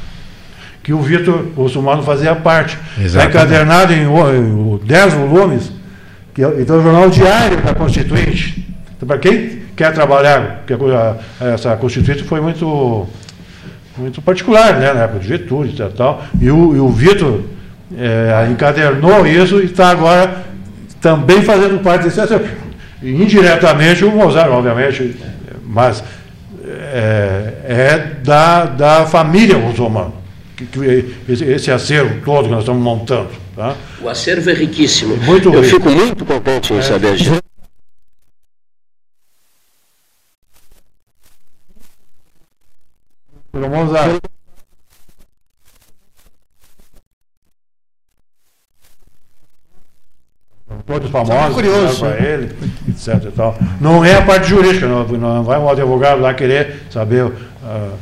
que o Vitor Russumano fazia parte. Está encadernado em, em 10 volumes, que é, então é o jornal diário da Constituinte. Então, para quem quer trabalhar, porque essa Constituinte foi muito, muito particular, né, na época de Getúlio e tal, e o, e o Vitor é, encadernou isso e está agora também fazendo parte desse acervo indiretamente o Mozart, obviamente, mas é, é da, da família muçulmana. Que, que esse, esse, acervo todo que nós estamos montando. Tá? O acervo é riquíssimo. Muito Eu rico. fico muito contente em é. saber disso. Mozart. Todos famosos, curioso. para ele, etc. E tal. Não é a parte jurídica, não, não vai um advogado lá querer saber uh,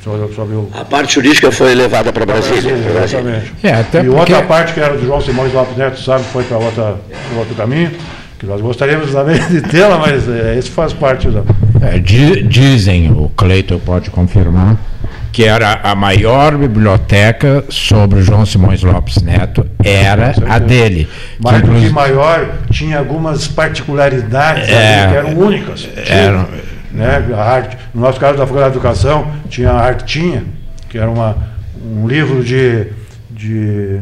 sobre, sobre, o. A parte jurídica foi levada para Brasília. Brasília. Exatamente. É, até e porque... outra parte que era do João Simões Lopes Neto, sabe, foi para outro caminho, que nós gostaríamos também de tê-la, mas é, esse faz parte da. É, dizem, o Cleiton pode confirmar, que era a maior biblioteca sobre João Simões Lopes Neto, era a dele. Mais do que maior, tinha algumas particularidades é, que eram únicas. Tinha, né, a arte, no nosso caso da Faculdade de Educação, tinha a Artinha, que era uma, um livro de, de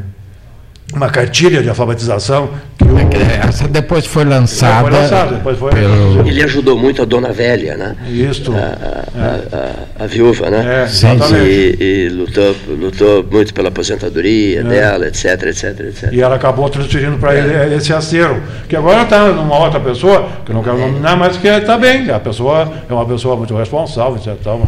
uma cartilha de alfabetização. Que o... É essa depois foi lançada. Foi lançada depois foi pelo... Ele ajudou muito a dona Velha, né? Isso. A, a, é. a, a viúva, né? É, exatamente. E, e, lutou, lutou muito pela aposentadoria é. dela, etc, etc, etc. E ela acabou transferindo para ele esse acervo, que agora está numa outra pessoa, que eu não quero nominar, mas que está bem. A pessoa é uma pessoa muito responsável, etc. Um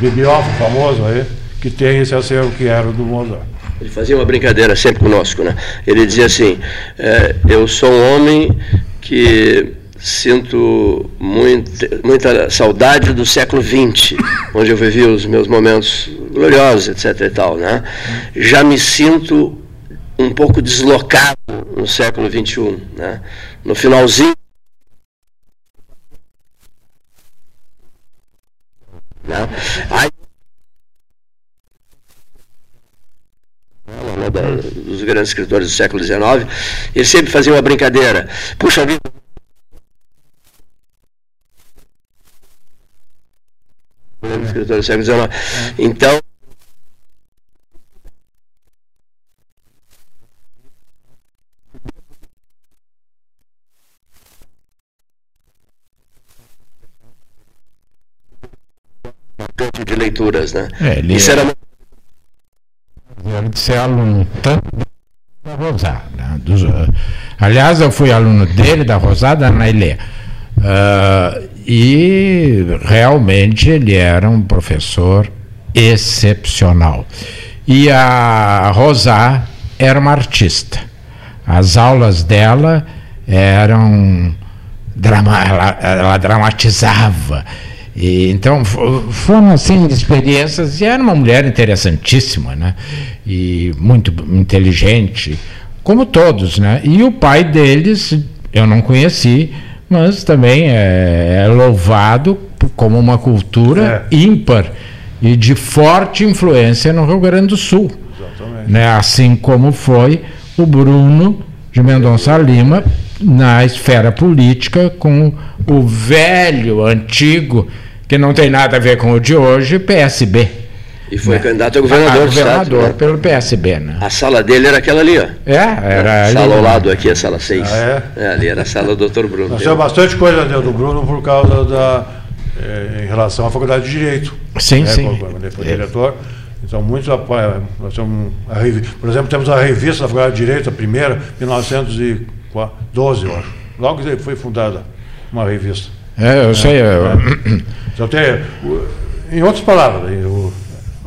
bibliófilo famoso aí, que tem esse acervo que era do Mozart. Ele fazia uma brincadeira sempre conosco, né? Ele dizia assim: é, Eu sou um homem que sinto muita, muita saudade do século XX, onde eu vivi os meus momentos gloriosos, etc. e tal, né? Já me sinto um pouco deslocado no século XXI, né? No finalzinho Né? Aí né, da, dos grandes escritores do século XIX, ele sempre fazia uma brincadeira. Puxa vida. Escritores do século XIX. Então. de leituras, né? É, ele Isso era de ser aluno tanto da Rosada. Né? Dos, uh, aliás, eu fui aluno dele, da Rosada, na Ilê. Uh, e realmente ele era um professor excepcional. E a Rosá era uma artista. As aulas dela eram. Drama, ela, ela dramatizava. E, então foram assim experiências e era uma mulher interessantíssima, né? E muito inteligente, como todos, né? E o pai deles eu não conheci, mas também é, é louvado como uma cultura é. ímpar e de forte influência no Rio Grande do Sul. Exatamente. Né? Assim como foi o Bruno de Mendonça Lima na esfera política com o velho, antigo, que não tem nada a ver com o de hoje, PSB. E foi né? candidato a governador, a, a governador estado, né? pelo PSB, né? A sala dele era aquela ali, ó. É, era. A sala ao lado aqui, a sala 6. Ah, é? é? ali era a sala do Dr. Bruno. Nós temos bastante coisa dentro do Bruno por causa da. Eh, em relação à Faculdade de Direito. Sim, né? sim. Quando ele foi diretor. Então, muitos apoiam. Nós temos a, por exemplo, temos a revista da Faculdade de Direito, a primeira, 1912, eu acho. Logo que foi fundada uma revista. É, eu sei. É, eu... Então, tem, em outras palavras, o,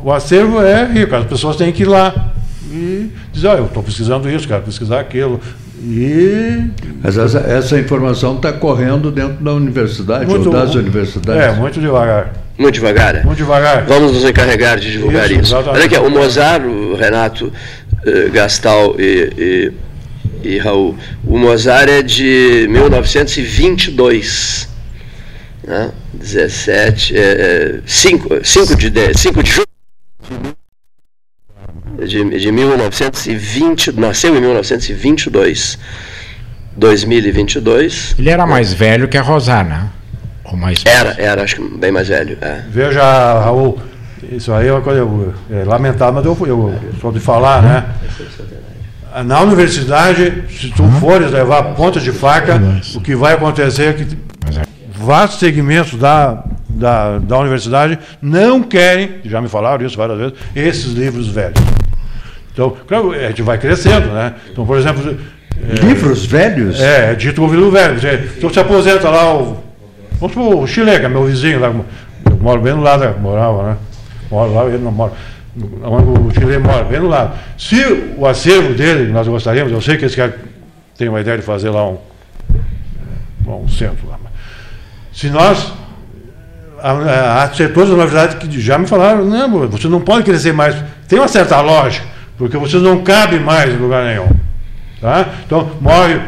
o acervo é rico, as pessoas têm que ir lá e dizer, oh, eu estou pesquisando isso, quero pesquisar aquilo. E... Mas essa, essa informação está correndo dentro da universidade muito, ou das universidades? É, muito devagar. Muito devagar? É? Muito devagar. Vamos nos encarregar de divulgar isso. isso. Olha aqui, o Mozart, o Renato uh, Gastal e, e, e, Raul. O Mozart é de 1922. Né? 17, é, 5, 5 de, 5 de julho de, de 1920, nasceu em 1922, 2022. Ele era mais velho que a Rosana. Ou mais era, era, acho que bem mais velho. É. Veja, Raul, isso aí é uma coisa é, lamentável, mas eu, eu sou de falar, né? Na universidade, se tu uhum. fores levar ponta de faca, o que vai acontecer é que é- vastos segmentos da, da, da universidade não querem, já me falaram isso várias vezes, esses livros velhos. Então, claro, a gente vai crescendo, né? Então, por exemplo. É, livros velhos? É, é dito livro velho. Então se aposenta lá o. Vamos supor, o Chile, que é meu vizinho lá. Eu moro bem no lado, morava, né? Moro lá, ele não mora. O Chile mora, bem no lado. Se o acervo dele, nós gostaríamos, eu sei que esse cara tem uma ideia de fazer lá um, um centro lá. Se nós há setores da universidade que já me falaram, não, você não pode crescer mais. Tem uma certa lógica porque vocês não cabem mais em lugar nenhum. Tá? Então, morre,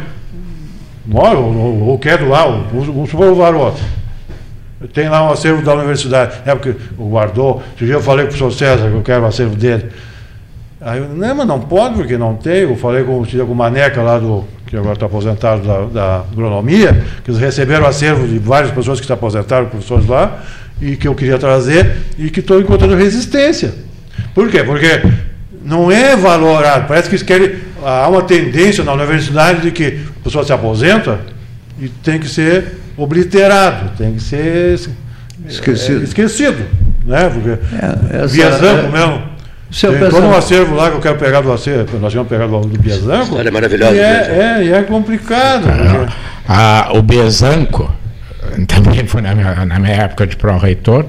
morre ou, ou quer doar, vamos supor o Varoto. Tem lá um acervo da universidade, é porque o guardou. Esse dia eu falei com o professor César que eu quero o acervo dele. Aí eu, não, mas não pode, porque não tem. Eu falei com, com o Maneca lá do, que agora está aposentado da, da agronomia, que eles receberam acervo de várias pessoas que se aposentaram, professores lá, e que eu queria trazer, e que estou encontrando resistência. Por quê? Porque não é valorado. Parece que querem, há uma tendência na universidade de que a pessoa se aposenta e tem que ser obliterado, tem que ser esquecido. É, esquecido né? Porque é, essa, é, mesmo. Seu tem todo um acervo lá que eu quero pegar do acervo, nós vamos pegar do, do Biazanco. História maravilhosa. E é, é, e é complicado. Ah, o Biazanco, também foi na minha, na minha época de pró-reitor,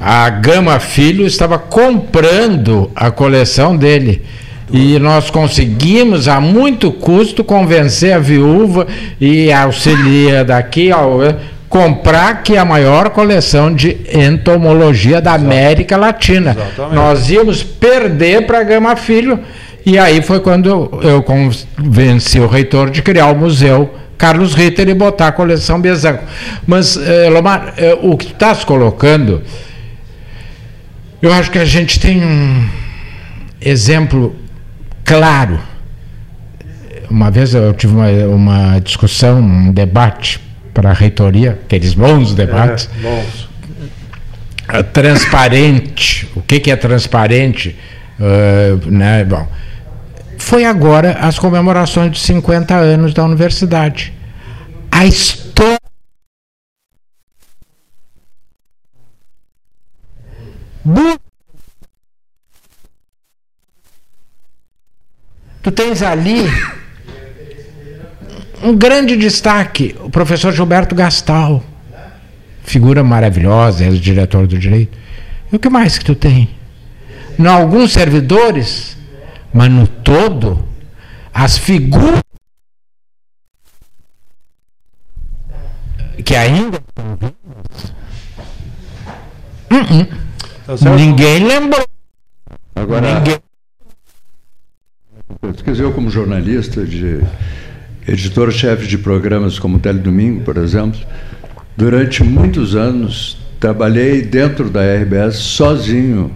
a Gama Filho estava comprando a coleção dele. E nós conseguimos, a muito custo, convencer a viúva e auxilia daqui ao comprar que é a maior coleção de entomologia da Exato. América Latina. Exatamente. Nós íamos perder para a Gama Filho. E aí foi quando eu convenci o reitor de criar o museu Carlos Ritter e botar a coleção Bezanco. Mas, eh, Lomar, eh, o que tu estás colocando eu acho que a gente tem um exemplo claro. Uma vez eu tive uma, uma discussão, um debate para a reitoria, aqueles bons debates. É, bons. Transparente. O que, que é transparente? Uh, né? Bom, foi agora as comemorações de 50 anos da universidade. A história Tu tens ali um grande destaque, o professor Gilberto Gastal, figura maravilhosa, ex-diretor do direito. E o que mais que tu tem? Em alguns servidores, mas no todo, as figuras que ainda estão vivas, uh -uh. ninguém lembrou. Agora, ninguém... quer dizer, eu como jornalista, de editor-chefe de programas como Teledomingo, por exemplo, durante muitos anos trabalhei dentro da RBS sozinho,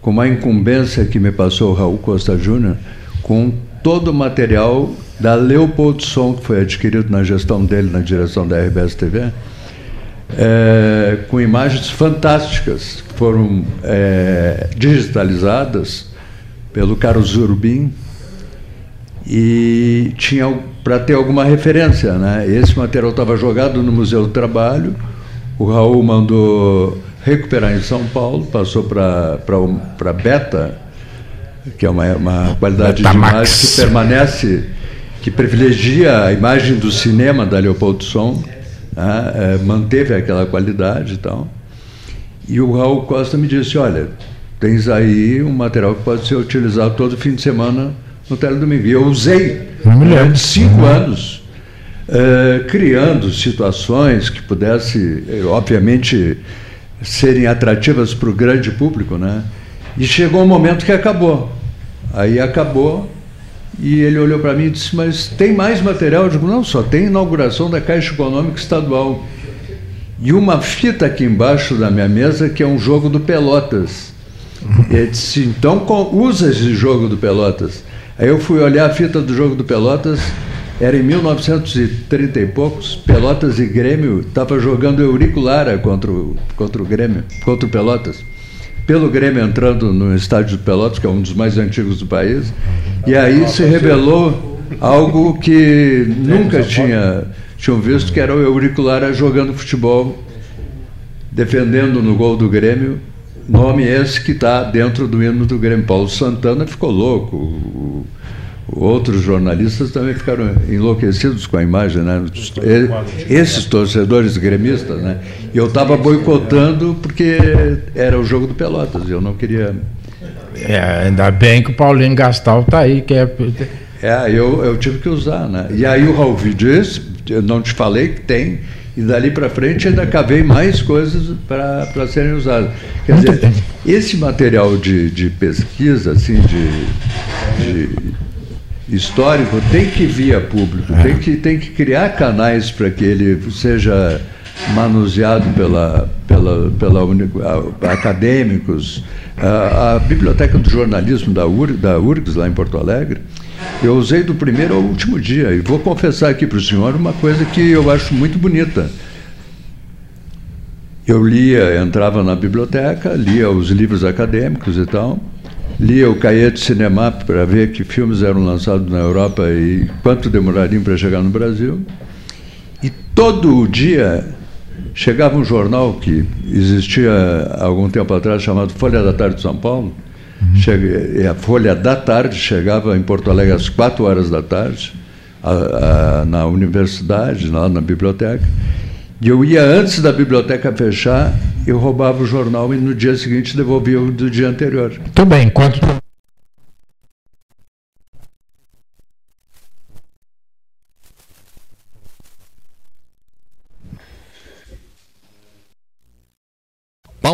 com uma incumbência que me passou o Raul Costa Júnior, com todo o material da Leopold Som, que foi adquirido na gestão dele, na direção da RBS TV, é, com imagens fantásticas, que foram é, digitalizadas pelo Carlos Urbim, e tinha para ter alguma referência. Né? Esse material estava jogado no Museu do Trabalho, o Raul mandou recuperar em São Paulo, passou para Beta, que é uma, uma qualidade Beta de imagem que permanece, que privilegia a imagem do cinema da Leopoldo Som, né? é, manteve aquela qualidade e tal. E o Raul Costa me disse, olha, tens aí um material que pode ser utilizado todo fim de semana no Teledomingo. E eu usei durante cinco uhum. anos, uh, criando situações que pudessem, eh, obviamente, serem atrativas para o grande público, né? E chegou um momento que acabou. Aí acabou e ele olhou para mim e disse: Mas tem mais material? Eu digo: Não, só tem inauguração da Caixa Econômica Estadual. E uma fita aqui embaixo da minha mesa que é um jogo do Pelotas. Ele disse: Então usa esse jogo do Pelotas. Aí eu fui olhar a fita do jogo do Pelotas, era em 1930 e poucos, Pelotas e Grêmio estava jogando Euriculara contra o, contra o Grêmio, contra o Pelotas. Pelo Grêmio entrando no estádio do Pelotas, que é um dos mais antigos do país, e aí se revelou algo que nunca tinha, tinham visto, que era o Euriculara jogando futebol, defendendo no gol do Grêmio, Nome esse que está dentro do hino do Grêmio. Paulo Santana ficou louco. Outros jornalistas também ficaram enlouquecidos com a imagem, né? Esses torcedores gremistas, né? E eu estava boicotando porque era o jogo do Pelotas. Eu não queria. É, ainda bem que o Paulinho Gastal está aí, que é. É, eu, eu tive que usar, né? E aí o Raul disse, eu não te falei que tem e dali para frente ainda cavei mais coisas para serem usadas. Quer dizer, esse material de, de pesquisa, assim, de, de histórico, tem que vir a público, é. tem, que, tem que criar canais para que ele seja manuseado pela, pela, pela a, acadêmicos. A, a, Biblioteca do Jornalismo da, Ur, da URGS, lá em Porto Alegre, eu usei do primeiro ao último dia. E vou confessar aqui para o senhor uma coisa que eu acho muito bonita. Eu lia, entrava na biblioteca, lia os livros acadêmicos e tal, lia o cahier de cinema para ver que filmes eram lançados na Europa e quanto demorariam para chegar no Brasil. E todo dia chegava um jornal que existia há algum tempo atrás chamado Folha da Tarde de São Paulo, Cheguei, a Folha da Tarde chegava em Porto Alegre às quatro horas da tarde, a, a, na universidade, lá na biblioteca. E eu ia antes da biblioteca fechar, eu roubava o jornal e no dia seguinte devolvia o do dia anterior. Tudo bem, enquanto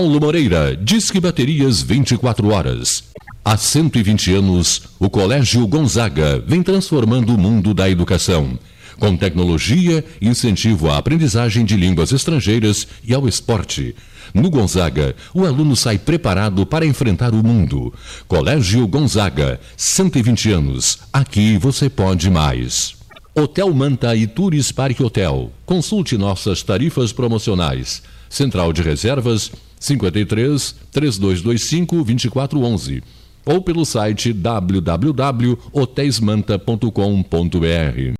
Paulo Moreira, Disque Baterias 24 horas. Há 120 anos, o Colégio Gonzaga vem transformando o mundo da educação. Com tecnologia, incentivo à aprendizagem de línguas estrangeiras e ao esporte. No Gonzaga, o aluno sai preparado para enfrentar o mundo. Colégio Gonzaga, 120 anos. Aqui você pode mais. Hotel Manta e Tours Parque Hotel. Consulte nossas tarifas promocionais. Central de Reservas 53 3225 2411 ou pelo site www.hotelsmanta.com.br.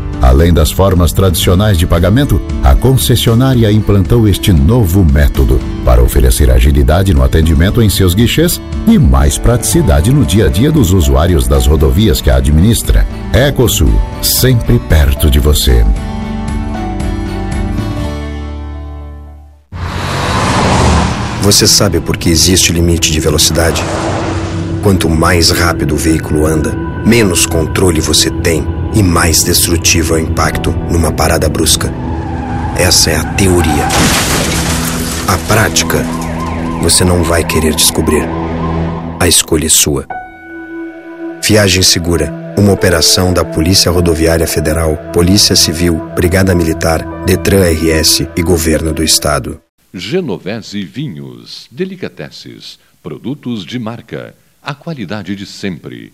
Além das formas tradicionais de pagamento, a concessionária implantou este novo método para oferecer agilidade no atendimento em seus guichês e mais praticidade no dia a dia dos usuários das rodovias que a administra. Ecosul, sempre perto de você. Você sabe por que existe limite de velocidade? Quanto mais rápido o veículo anda, menos controle você tem e mais destrutivo é o impacto numa parada brusca. Essa é a teoria. A prática, você não vai querer descobrir. A escolha é sua. Viagem Segura, uma operação da Polícia Rodoviária Federal, Polícia Civil, Brigada Militar, Detran RS e Governo do Estado. Genovese Vinhos, Delicateces, produtos de marca, a qualidade de sempre.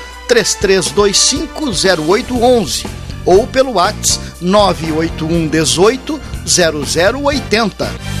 33250811 ou pelo WhatsApp 981 18 0080.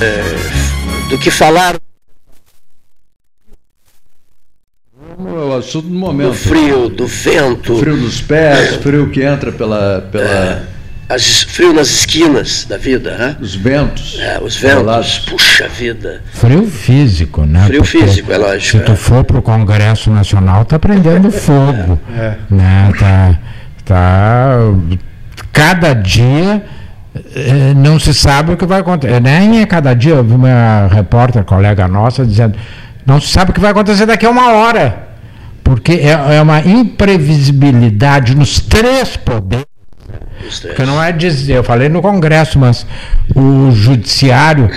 É, do que falar. É o assunto do momento. Do frio, do vento. Frio nos pés, frio que entra pela. pela... É, as, frio nas esquinas da vida, né? Os ventos. É, os ventos. Relatos. Puxa vida. Frio físico, né? Frio Porque físico, é lógico. Se tu é. for para o Congresso Nacional, tá prendendo fogo. É. Né? Tá, tá, cada dia é, não se sabe o que vai acontecer. Nem é cada dia, eu vi uma repórter, colega nossa, dizendo, não se sabe o que vai acontecer daqui a uma hora. Porque é, é uma imprevisibilidade nos três poderes. Porque não é dizer, eu falei no Congresso, mas o Judiciário,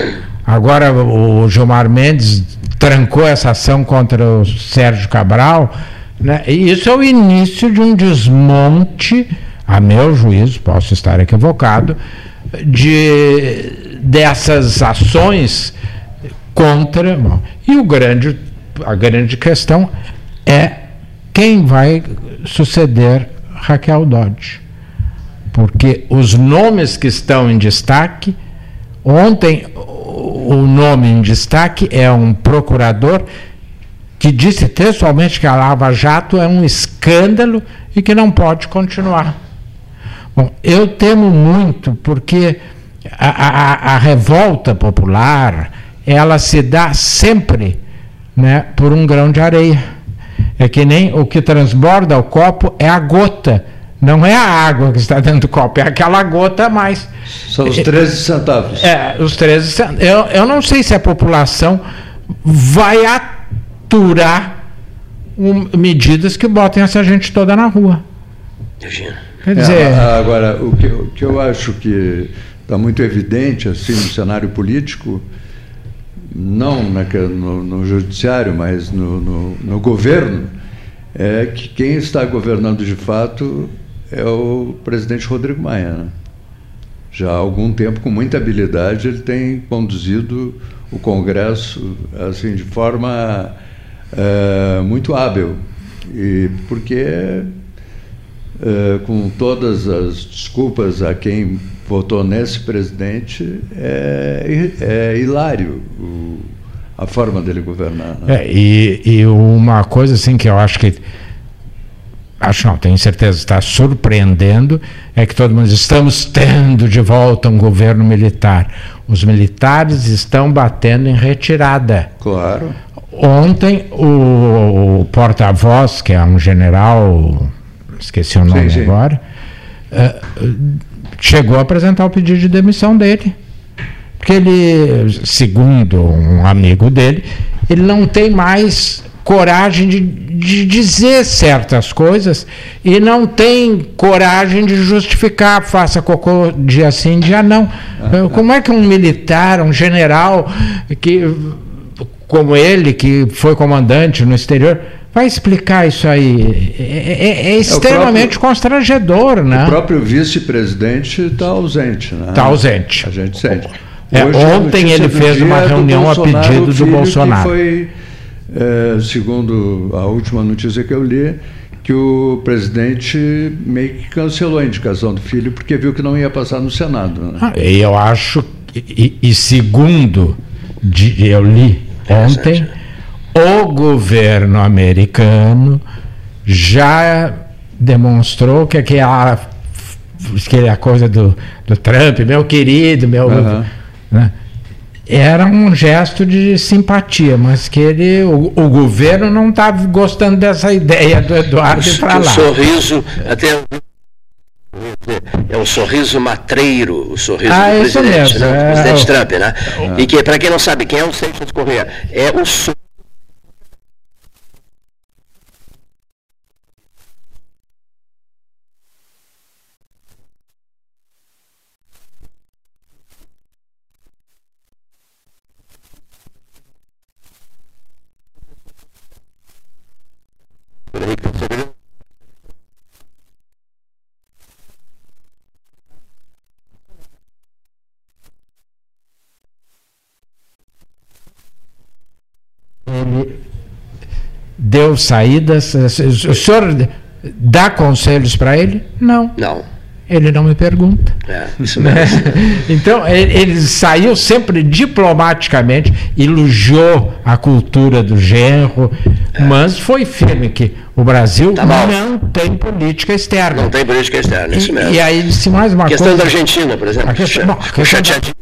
agora o Gilmar Mendes trancou essa ação contra o Sérgio Cabral, né? e isso é o início de um desmonte, a meu juízo, posso estar equivocado, de, dessas ações contra. Bom, e o grande, a grande questão é quem vai suceder Raquel Dodge. Porque os nomes que estão em destaque, ontem o nome em destaque é um procurador que disse textualmente que a Lava Jato é um escândalo e que não pode continuar. Bom, eu temo muito porque a, a, a revolta popular ela se dá sempre né, por um grão de areia. É que nem o que transborda o copo é a gota, não é a água que está dentro do copo, é aquela gota a mais. São os 13 centavos. É, os 13 centavos. Eu, eu não sei se a população vai aturar um, medidas que botem essa gente toda na rua. Imagina. Quer dizer... É, agora, o que, o que eu acho que está muito evidente assim no cenário político, não na, no, no, judiciário, mas no, no, no, governo, é que quem está governando de fato é o presidente Rodrigo Maia. Né? Já há algum tempo, com muita habilidade, ele tem conduzido o Congresso assim de forma é, muito hábil. E porque Uh, com todas as desculpas a quem votou nesse presidente, é, é hilário o, a forma dele governar. Né? É, e, e uma coisa assim que eu acho que acho não, tenho certeza, está surpreendendo, é que todo mundo estamos tendo de volta um governo militar. Os militares estão batendo em retirada. Claro. Ontem o, o porta-voz, que é um general esqueci o nome sim, sim. agora, uh, chegou a apresentar o pedido de demissão dele. Porque ele, segundo um amigo dele, ele não tem mais coragem de, de dizer certas coisas e não tem coragem de justificar, faça cocô dia sim, dia não. Ah, Como é que um militar, um general que como ele, que foi comandante no exterior, vai explicar isso aí. É, é, é, é extremamente próprio, constrangedor, né? O próprio vice-presidente está ausente, né? Está ausente. A gente sente. É, ontem ele fez uma reunião a pedido do Bolsonaro. foi, é, segundo a última notícia que eu li, que o presidente meio que cancelou a indicação do filho porque viu que não ia passar no Senado. Né? Ah, eu acho, e, e segundo eu li ontem, o governo americano já demonstrou que aquela, aquela coisa do, do Trump, meu querido, meu. Uhum. Né, era um gesto de simpatia, mas que ele, o, o governo não estava gostando dessa ideia do Eduardo ir para lá. O sorriso, até é um sorriso matreiro, o sorriso ah, do presidente, mesmo, né? é, presidente Trump, né? É. E que, para quem não sabe quem é o Seixas Correia, é o sorriso Ele deu saídas. O senhor dá conselhos para ele? Não. Não. Ele não me pergunta. É, isso mesmo. então, ele, ele, saiu sempre diplomaticamente, elogiou a cultura do genro, é. mas foi firme que o Brasil tá não tem política externa. Não tem política externa, isso mesmo. E aí disse mais uma a questão coisa. Questão da Argentina, por exemplo. A questão, bom, a questão da...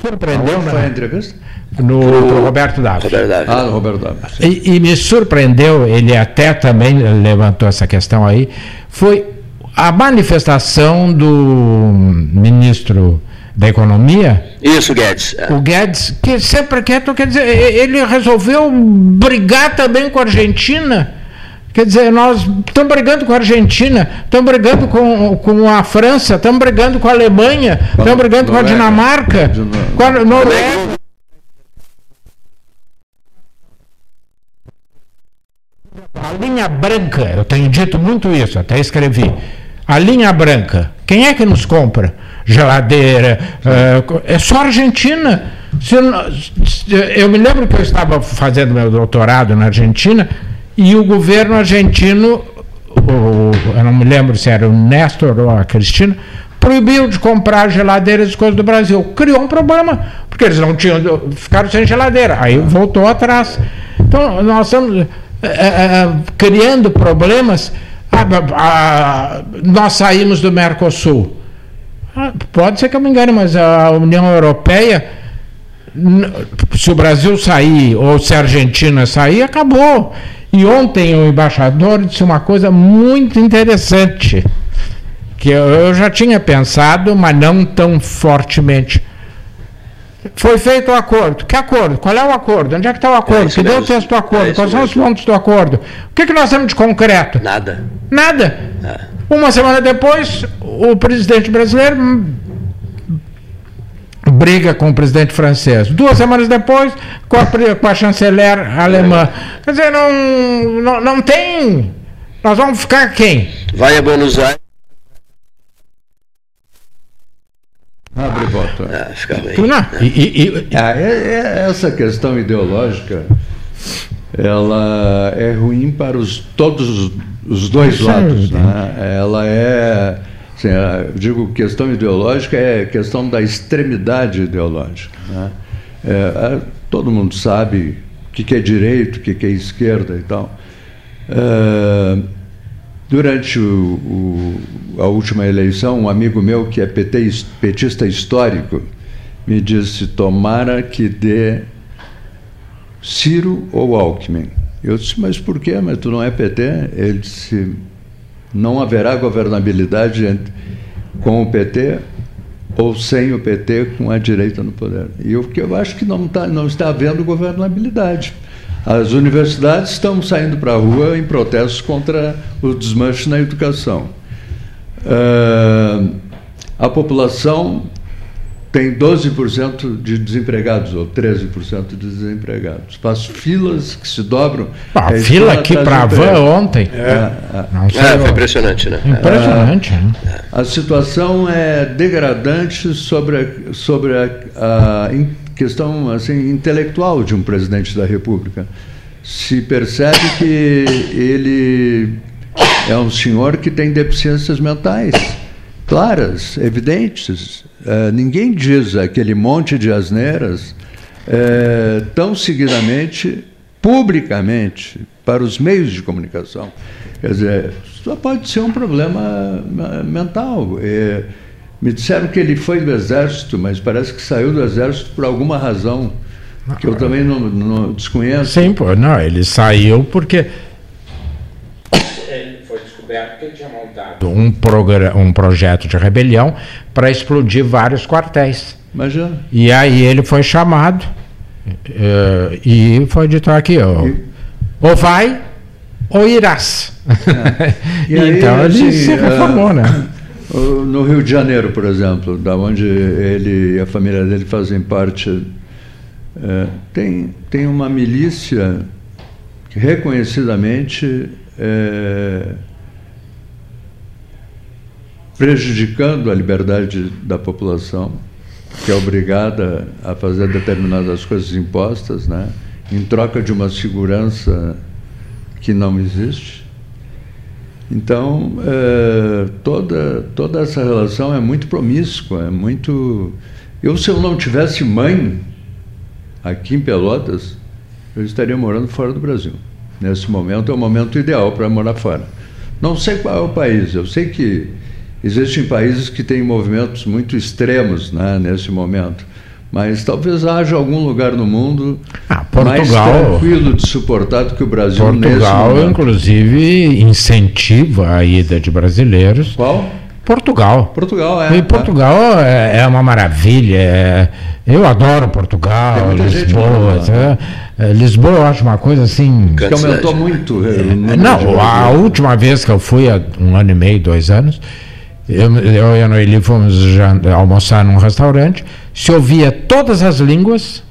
surpreendeu, né? foi a entrevista? No, no Roberto Davi. Ah, no Roberto Davi. E, e, me surpreendeu, ele até também levantou essa questão aí, foi a manifestação do ministro da Economia. Isso, Guedes. O Guedes, que sempre quieto, quer dizer, ele resolveu brigar também com a Argentina Quer dizer, nós estamos brigando com a Argentina, estamos brigando com, com a França, estamos brigando com a Alemanha, estamos brigando com a Dinamarca, com a Noruega. A linha branca, eu tenho dito muito isso, até escrevi. A linha branca, quem é que nos compra? Geladeira, é só a Argentina. eu me lembro que eu estava fazendo meu doutorado na Argentina e o governo argentino, eu não me lembro se era o Néstor ou a Cristina, proibiu de comprar geladeiras e coisas do Brasil. Criou um problema, porque eles não tinham, ficaram sem geladeira. Aí voltou atrás. Então, nós estamos é, é, criando problemas. Ah, ah, nós saímos do Mercosul. Ah, pode ser que eu me engane, mas a União Europeia, se o Brasil sair ou se a Argentina sair, acabou. E ontem o embaixador disse uma coisa muito interessante, que eu já tinha pensado, mas não tão fortemente. Foi feito o acordo. Que acordo? Qual é o acordo? Onde é que está o acordo? É que deu o texto do acordo? É Quais são os pontos do acordo? O que, que nós temos de concreto? Nada. Nada. É. Uma semana depois, o presidente brasileiro briga com o presidente francês. Duas semanas depois, com a, com a chanceler alemã. Quer dizer, não, não, não tem. Nós vamos ficar quem? Vai a Buenos Aires. Abre voto. Ah, fica bem. E, e, e... Ah, é, é, essa questão ideológica ela é ruim para os, todos os dois lados. Né? Ela é Sim, eu digo questão ideológica é questão da extremidade ideológica. Né? É, todo mundo sabe o que, é direito, o que, é esquerda e tal. É, durante o, o, a última eleição, um amigo meu que é PT, petista histórico me disse: tomara que dê Ciro ou Alckmin. Eu disse: mas por quê? Mas tu não é PT? Ele disse: não haverá governabilidade com o PT ou sem o PT com a direita no poder. E eu, eu acho que não, tá, não está havendo governabilidade. As universidades estão saindo para a rua em protestos contra o desmanche na educação. Uh, a população tem 12% de desempregados, ou 13% de desempregados. Faz filas que se dobram. A é, fila aqui para a van ontem. É, é, é, foi impressionante, né? Impressionante. né? A situação é degradante sobre a, sobre a, a questão assim, intelectual de um presidente da República. Se percebe que ele é um senhor que tem deficiências mentais claras, evidentes. Uh, ninguém diz aquele monte de asneiras uh, tão seguidamente, publicamente, para os meios de comunicação. Quer dizer, só pode ser um problema mental. É, me disseram que ele foi do Exército, mas parece que saiu do Exército por alguma razão, que eu também não, não desconheço. Sim, pô, não, ele saiu porque descoberto que ele tinha montado um, um projeto de rebelião para explodir vários quartéis. Imagina. E aí ele foi chamado uh, e foi dito aqui, ó, e... ou vai ou irás. É. E aí, então ele assim, se reformou, uh, né? No Rio de Janeiro, por exemplo, da onde ele e a família dele fazem parte, uh, tem, tem uma milícia que reconhecidamente é, prejudicando a liberdade da população, que é obrigada a fazer determinadas coisas impostas, né, em troca de uma segurança que não existe. Então, é, toda, toda essa relação é muito promíscua, é muito. Eu, se eu não tivesse mãe aqui em Pelotas, eu estaria morando fora do Brasil. Nesse momento é o momento ideal para morar fora. Não sei qual é o país, eu sei que Existem países que têm movimentos muito extremos né, nesse momento. Mas talvez haja algum lugar no mundo ah, Portugal, mais tranquilo de suportar do que o Brasil Portugal, inclusive, incentiva a ida de brasileiros. Qual? Portugal. Portugal, é. E Portugal é, é uma maravilha. É, eu adoro Portugal, Lisboa. É, é, Lisboa eu acho uma coisa assim. Que aumentou muito. É, não, a última vez que eu fui, há um ano e meio, dois anos, eu, eu e a Noeli fomos almoçar num restaurante, se ouvia todas as línguas,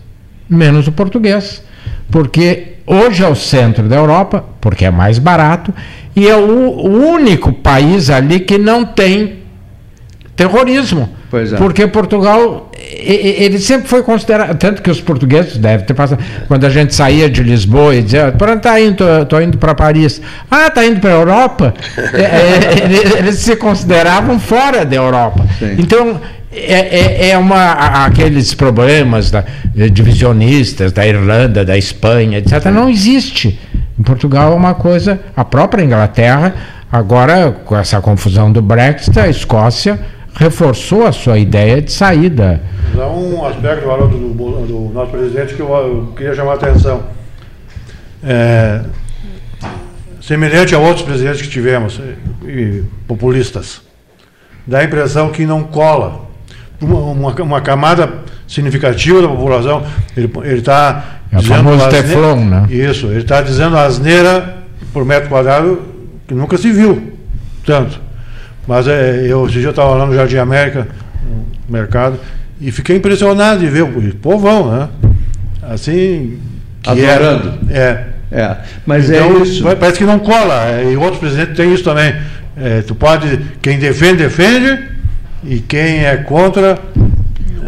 menos o português. Porque hoje é o centro da Europa, porque é mais barato, e é o, o único país ali que não tem terrorismo. É. Porque Portugal, ele sempre foi considerado, tanto que os portugueses devem ter passado, quando a gente saía de Lisboa e dizia, onde está indo? Estou indo para Paris. Ah, está indo para a Europa? é, é, eles se consideravam fora da Europa. Sim. Então, é, é, é, uma, aqueles problemas da, divisionistas da Irlanda, da Espanha, etc. Não existe. Em Portugal é uma coisa, a própria Inglaterra, agora com essa confusão do Brexit, a Escócia reforçou a sua ideia de saída. Há um aspecto Haroldo, do, do nosso presidente que eu, eu queria chamar a atenção. É, semelhante a outros presidentes que tivemos, e, populistas, dá a impressão que não cola. Uma, uma, uma camada significativa da população, ele está é dizendo. O Teflon, né? Isso, ele está dizendo asneira por metro quadrado que nunca se viu tanto. Mas é, eu, esse dia eu estava lá no Jardim América, no mercado, e fiquei impressionado de ver o povão, né? Assim. Adorando. Era, é. é. Mas é então, é isso. Parece que não cola. É, e outros presidentes têm isso também. É, tu pode. Quem defende, defende. E quem é contra,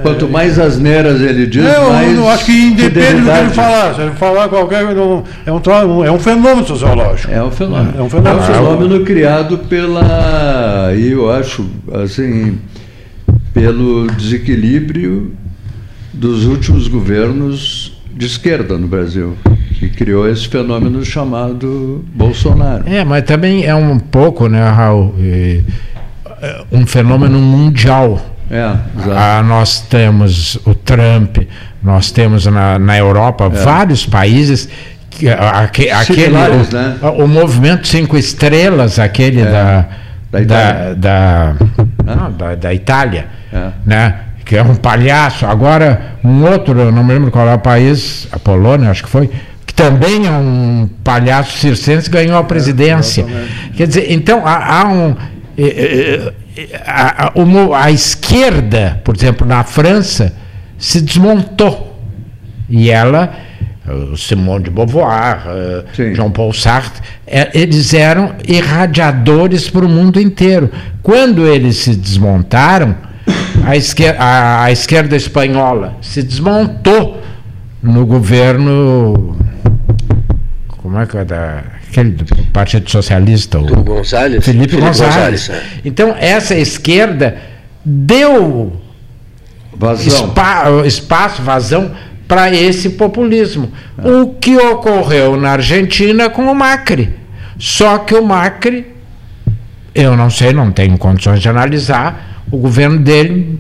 Quanto mais asneiras ele diz, eu, mais. Eu acho que independe do que ele falar. Se ele falar qualquer. É um, é um fenômeno sociológico. É um fenômeno. É um fenômeno, é um fenômeno criado pela. E eu acho, assim, pelo desequilíbrio dos últimos governos de esquerda no Brasil que criou esse fenômeno chamado Bolsonaro. É, mas também é um pouco, né, Raul, é, um fenômeno mundial é, ah, nós temos o Trump, nós temos na, na Europa é. vários países que, aquele o, né? o, movimento cinco estrelas aquele é. da, da, Itália. Da, da, da, da Itália é. né? que é um palhaço. Agora, um outro, eu não me lembro qual é o país, a Polônia, acho que foi, que também é um palhaço circense, ganhou a é, presidência. Quer dizer, então há, há um a, a, a, esquerda, por exemplo, na França, se desmontou. E ela, Simone de Beauvoir, Sim. Jean Paul Sartre, é, eles eram irradiadores para o mundo inteiro. Quando eles se desmontaram, a esquerda, a, a esquerda espanhola se desmontou no governo. Como é que é da aquele do Partido Socialista, o Gonzalez, Felipe, Felipe Gonzalez. Gonzalez é. Então, essa esquerda deu espaço, vazão para esse populismo. O que ocorreu na Argentina com o Macri. Só que o Macri, eu não sei, não tenho condições de analisar, o governo dele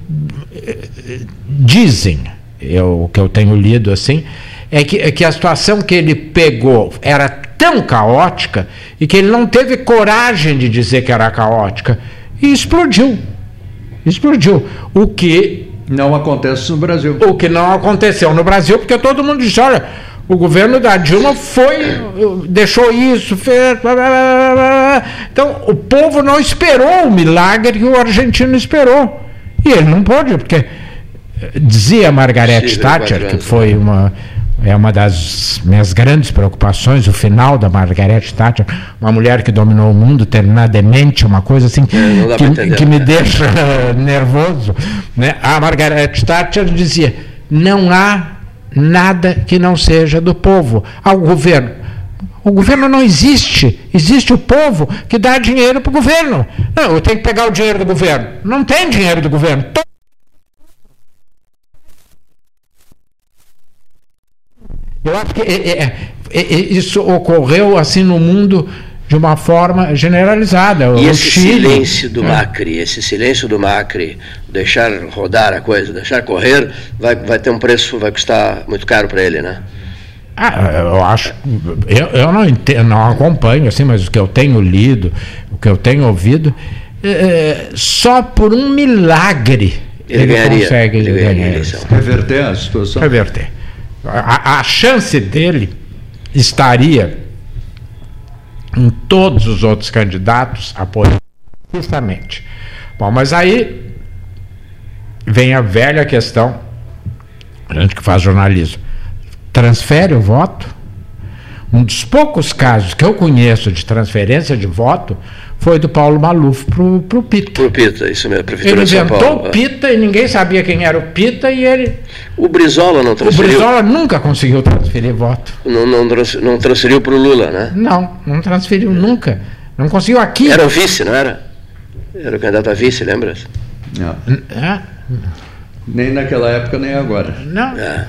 dizem, eu, o que eu tenho lido assim, é que, é que a situação que ele pegou era tão caótica e que ele não teve coragem de dizer que era caótica e explodiu. Explodiu. O que não acontece no Brasil. O que não aconteceu no Brasil, porque todo mundo diz, olha, o governo da Dilma foi, deixou isso, fez. Blá, blá, blá, então, o povo não esperou o milagre que o argentino esperou. E ele não pôde, porque dizia Margaret Thatcher, que foi uma é uma das minhas grandes preocupações, o final da Margaret Thatcher, uma mulher que dominou o mundo, terminar demente, uma coisa assim é, que, que, me deixa nervoso. Né? A Margaret Thatcher dizia: não há nada que não seja do povo. Ao governo. O governo não existe, existe o povo que dá dinheiro para o governo. Não, eu tenho que pegar o dinheiro do governo. Não tem dinheiro do governo. Eu acho que é, é, é, é, isso ocorreu assim no mundo de uma forma generalizada. E o esse Chile, silêncio do é. Macri, esse silêncio do Macri, deixar rodar a coisa, deixar correr, vai, vai ter um preço, vai custar muito caro para ele, né? Ah, eu acho. Eu, eu não, entendo, não acompanho, assim, mas o que eu tenho lido, o que eu tenho ouvido, é, só por um milagre ele, ele ganharia, consegue ele ganhar. Reverter a situação. Reverter a, a chance dele estaria em todos os outros candidatos apoiando justamente. Bom, mas aí vem a velha questão, a gente que faz jornalismo, transfere o voto? Um dos poucos casos que eu conheço de transferência de voto foi do Paulo Maluf pro, pro Pita. Pro Pita, isso mesmo, prefeitura Ele inventou o Pita e ninguém sabia quem era o Pita e ele. O Brizola não transferiu. O Brizola nunca conseguiu transferir voto. Não, não, não transferiu para o Lula, né? Não, não transferiu nunca. Não conseguiu aqui. Era o vice, não era? Era o candidato a vice, lembra? Não. É? Nem naquela época, nem agora. Não. É.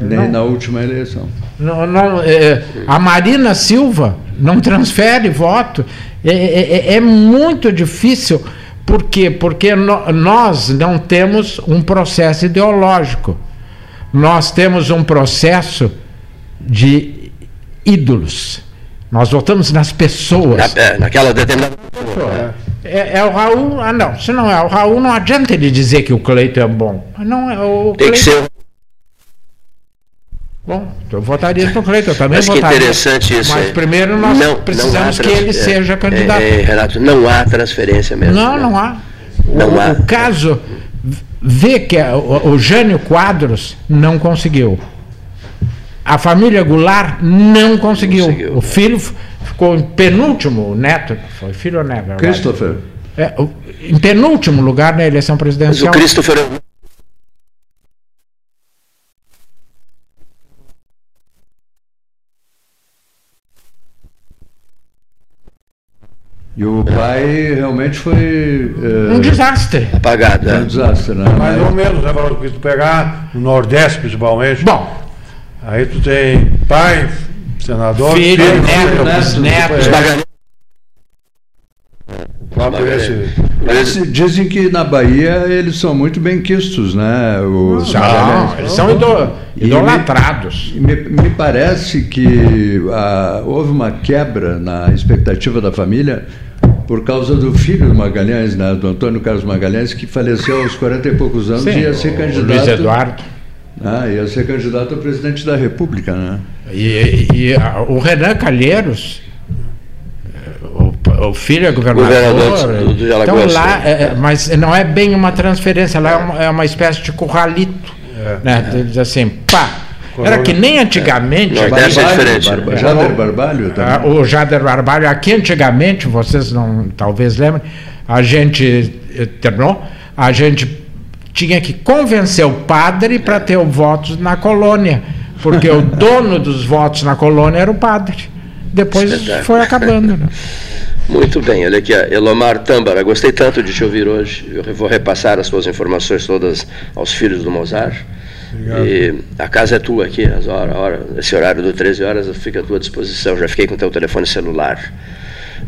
Nem não. na última eleição. Não, não, é, a Marina Silva não transfere voto. É, é, é, é muito difícil. Por quê? Porque no, nós não temos um processo ideológico. Nós temos um processo de ídolos. Nós votamos nas pessoas. Na, é, naquela determinada pessoa. É, é, o Raul. Ah, não. Se não é o Raul, não adianta ele dizer que o Cleito é bom. Não é o Tem Cleito... que ser Bom, eu votaria no Cleiton, eu também Mas votaria. que interessante isso. Mas primeiro nós não, precisamos não que ele seja candidato. É, é, Renato, não há transferência mesmo. Não, né? não há. Não o, há. o caso, vê que o, o Jânio Quadros não conseguiu. A família Goulart não conseguiu. conseguiu. O filho ficou em penúltimo, o neto, foi filho ou neto? Christopher. É, em penúltimo lugar na eleição presidencial. Mas o Christopher E o pai realmente foi. É, um desastre. Apagado, é. Um desastre, né? Mais ou menos, né, Porque tu pegar no Nordeste, principalmente. Bom. Aí tu tem pai, senador, filho, filho neto, neto, neto, neto esse... Dizem que na Bahia eles são muito bem quistos, né? Os não, eles são idolatrados. Me, me, parece que ah, houve uma quebra na expectativa da família por causa do filho do Magalhães, né, do Antônio Carlos Magalhães, que faleceu aos 40 e poucos anos Sim, e ia ser candidato. Luiz Eduardo. Ah, ia ser candidato a presidente da República, né? E, e a, o Renan Calheiros, o, filho é governador. governador do, do então lá, é, é, mas não é bem uma transferência, lá é uma, é uma espécie de curralito. É. Né? Diz assim, pá. Era que nem antigamente. É, Barbalho, é diferente. Barbalho, Jader Barbalho também. Ah, o Jader Barbalho, aqui antigamente, vocês não talvez lembrem, a gente eh, terminou, a gente tinha que convencer o padre para ter o voto na colônia, porque o dono dos votos na colônia era o padre. Depois foi acabando. Né? Muito bem, olha aqui, Elomar Tâmbara, gostei tanto de te ouvir hoje. Eu vou repassar as suas informações todas aos filhos do Mozart. Obrigado. E a casa é tua aqui, as horas, hora, esse horário do 13 horas fica à tua disposição. Já fiquei com teu telefone celular.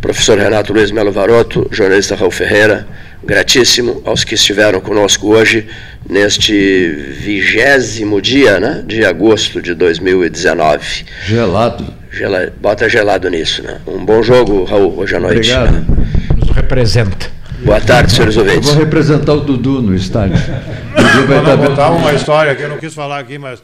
Professor Renato Luiz Melo Varoto, jornalista Raul Ferreira, gratíssimo aos que estiveram conosco hoje neste vigésimo dia né, de agosto de 2019. Gelado. Gela, bota gelado nisso. Né? Um bom jogo, Raul, hoje à noite. Obrigado. Né? Nos representa. Boa tarde, senhores ouvintes. Eu vou representar o Dudu no estádio. Dudu vai estar... botar uma história que eu não quis falar aqui, mas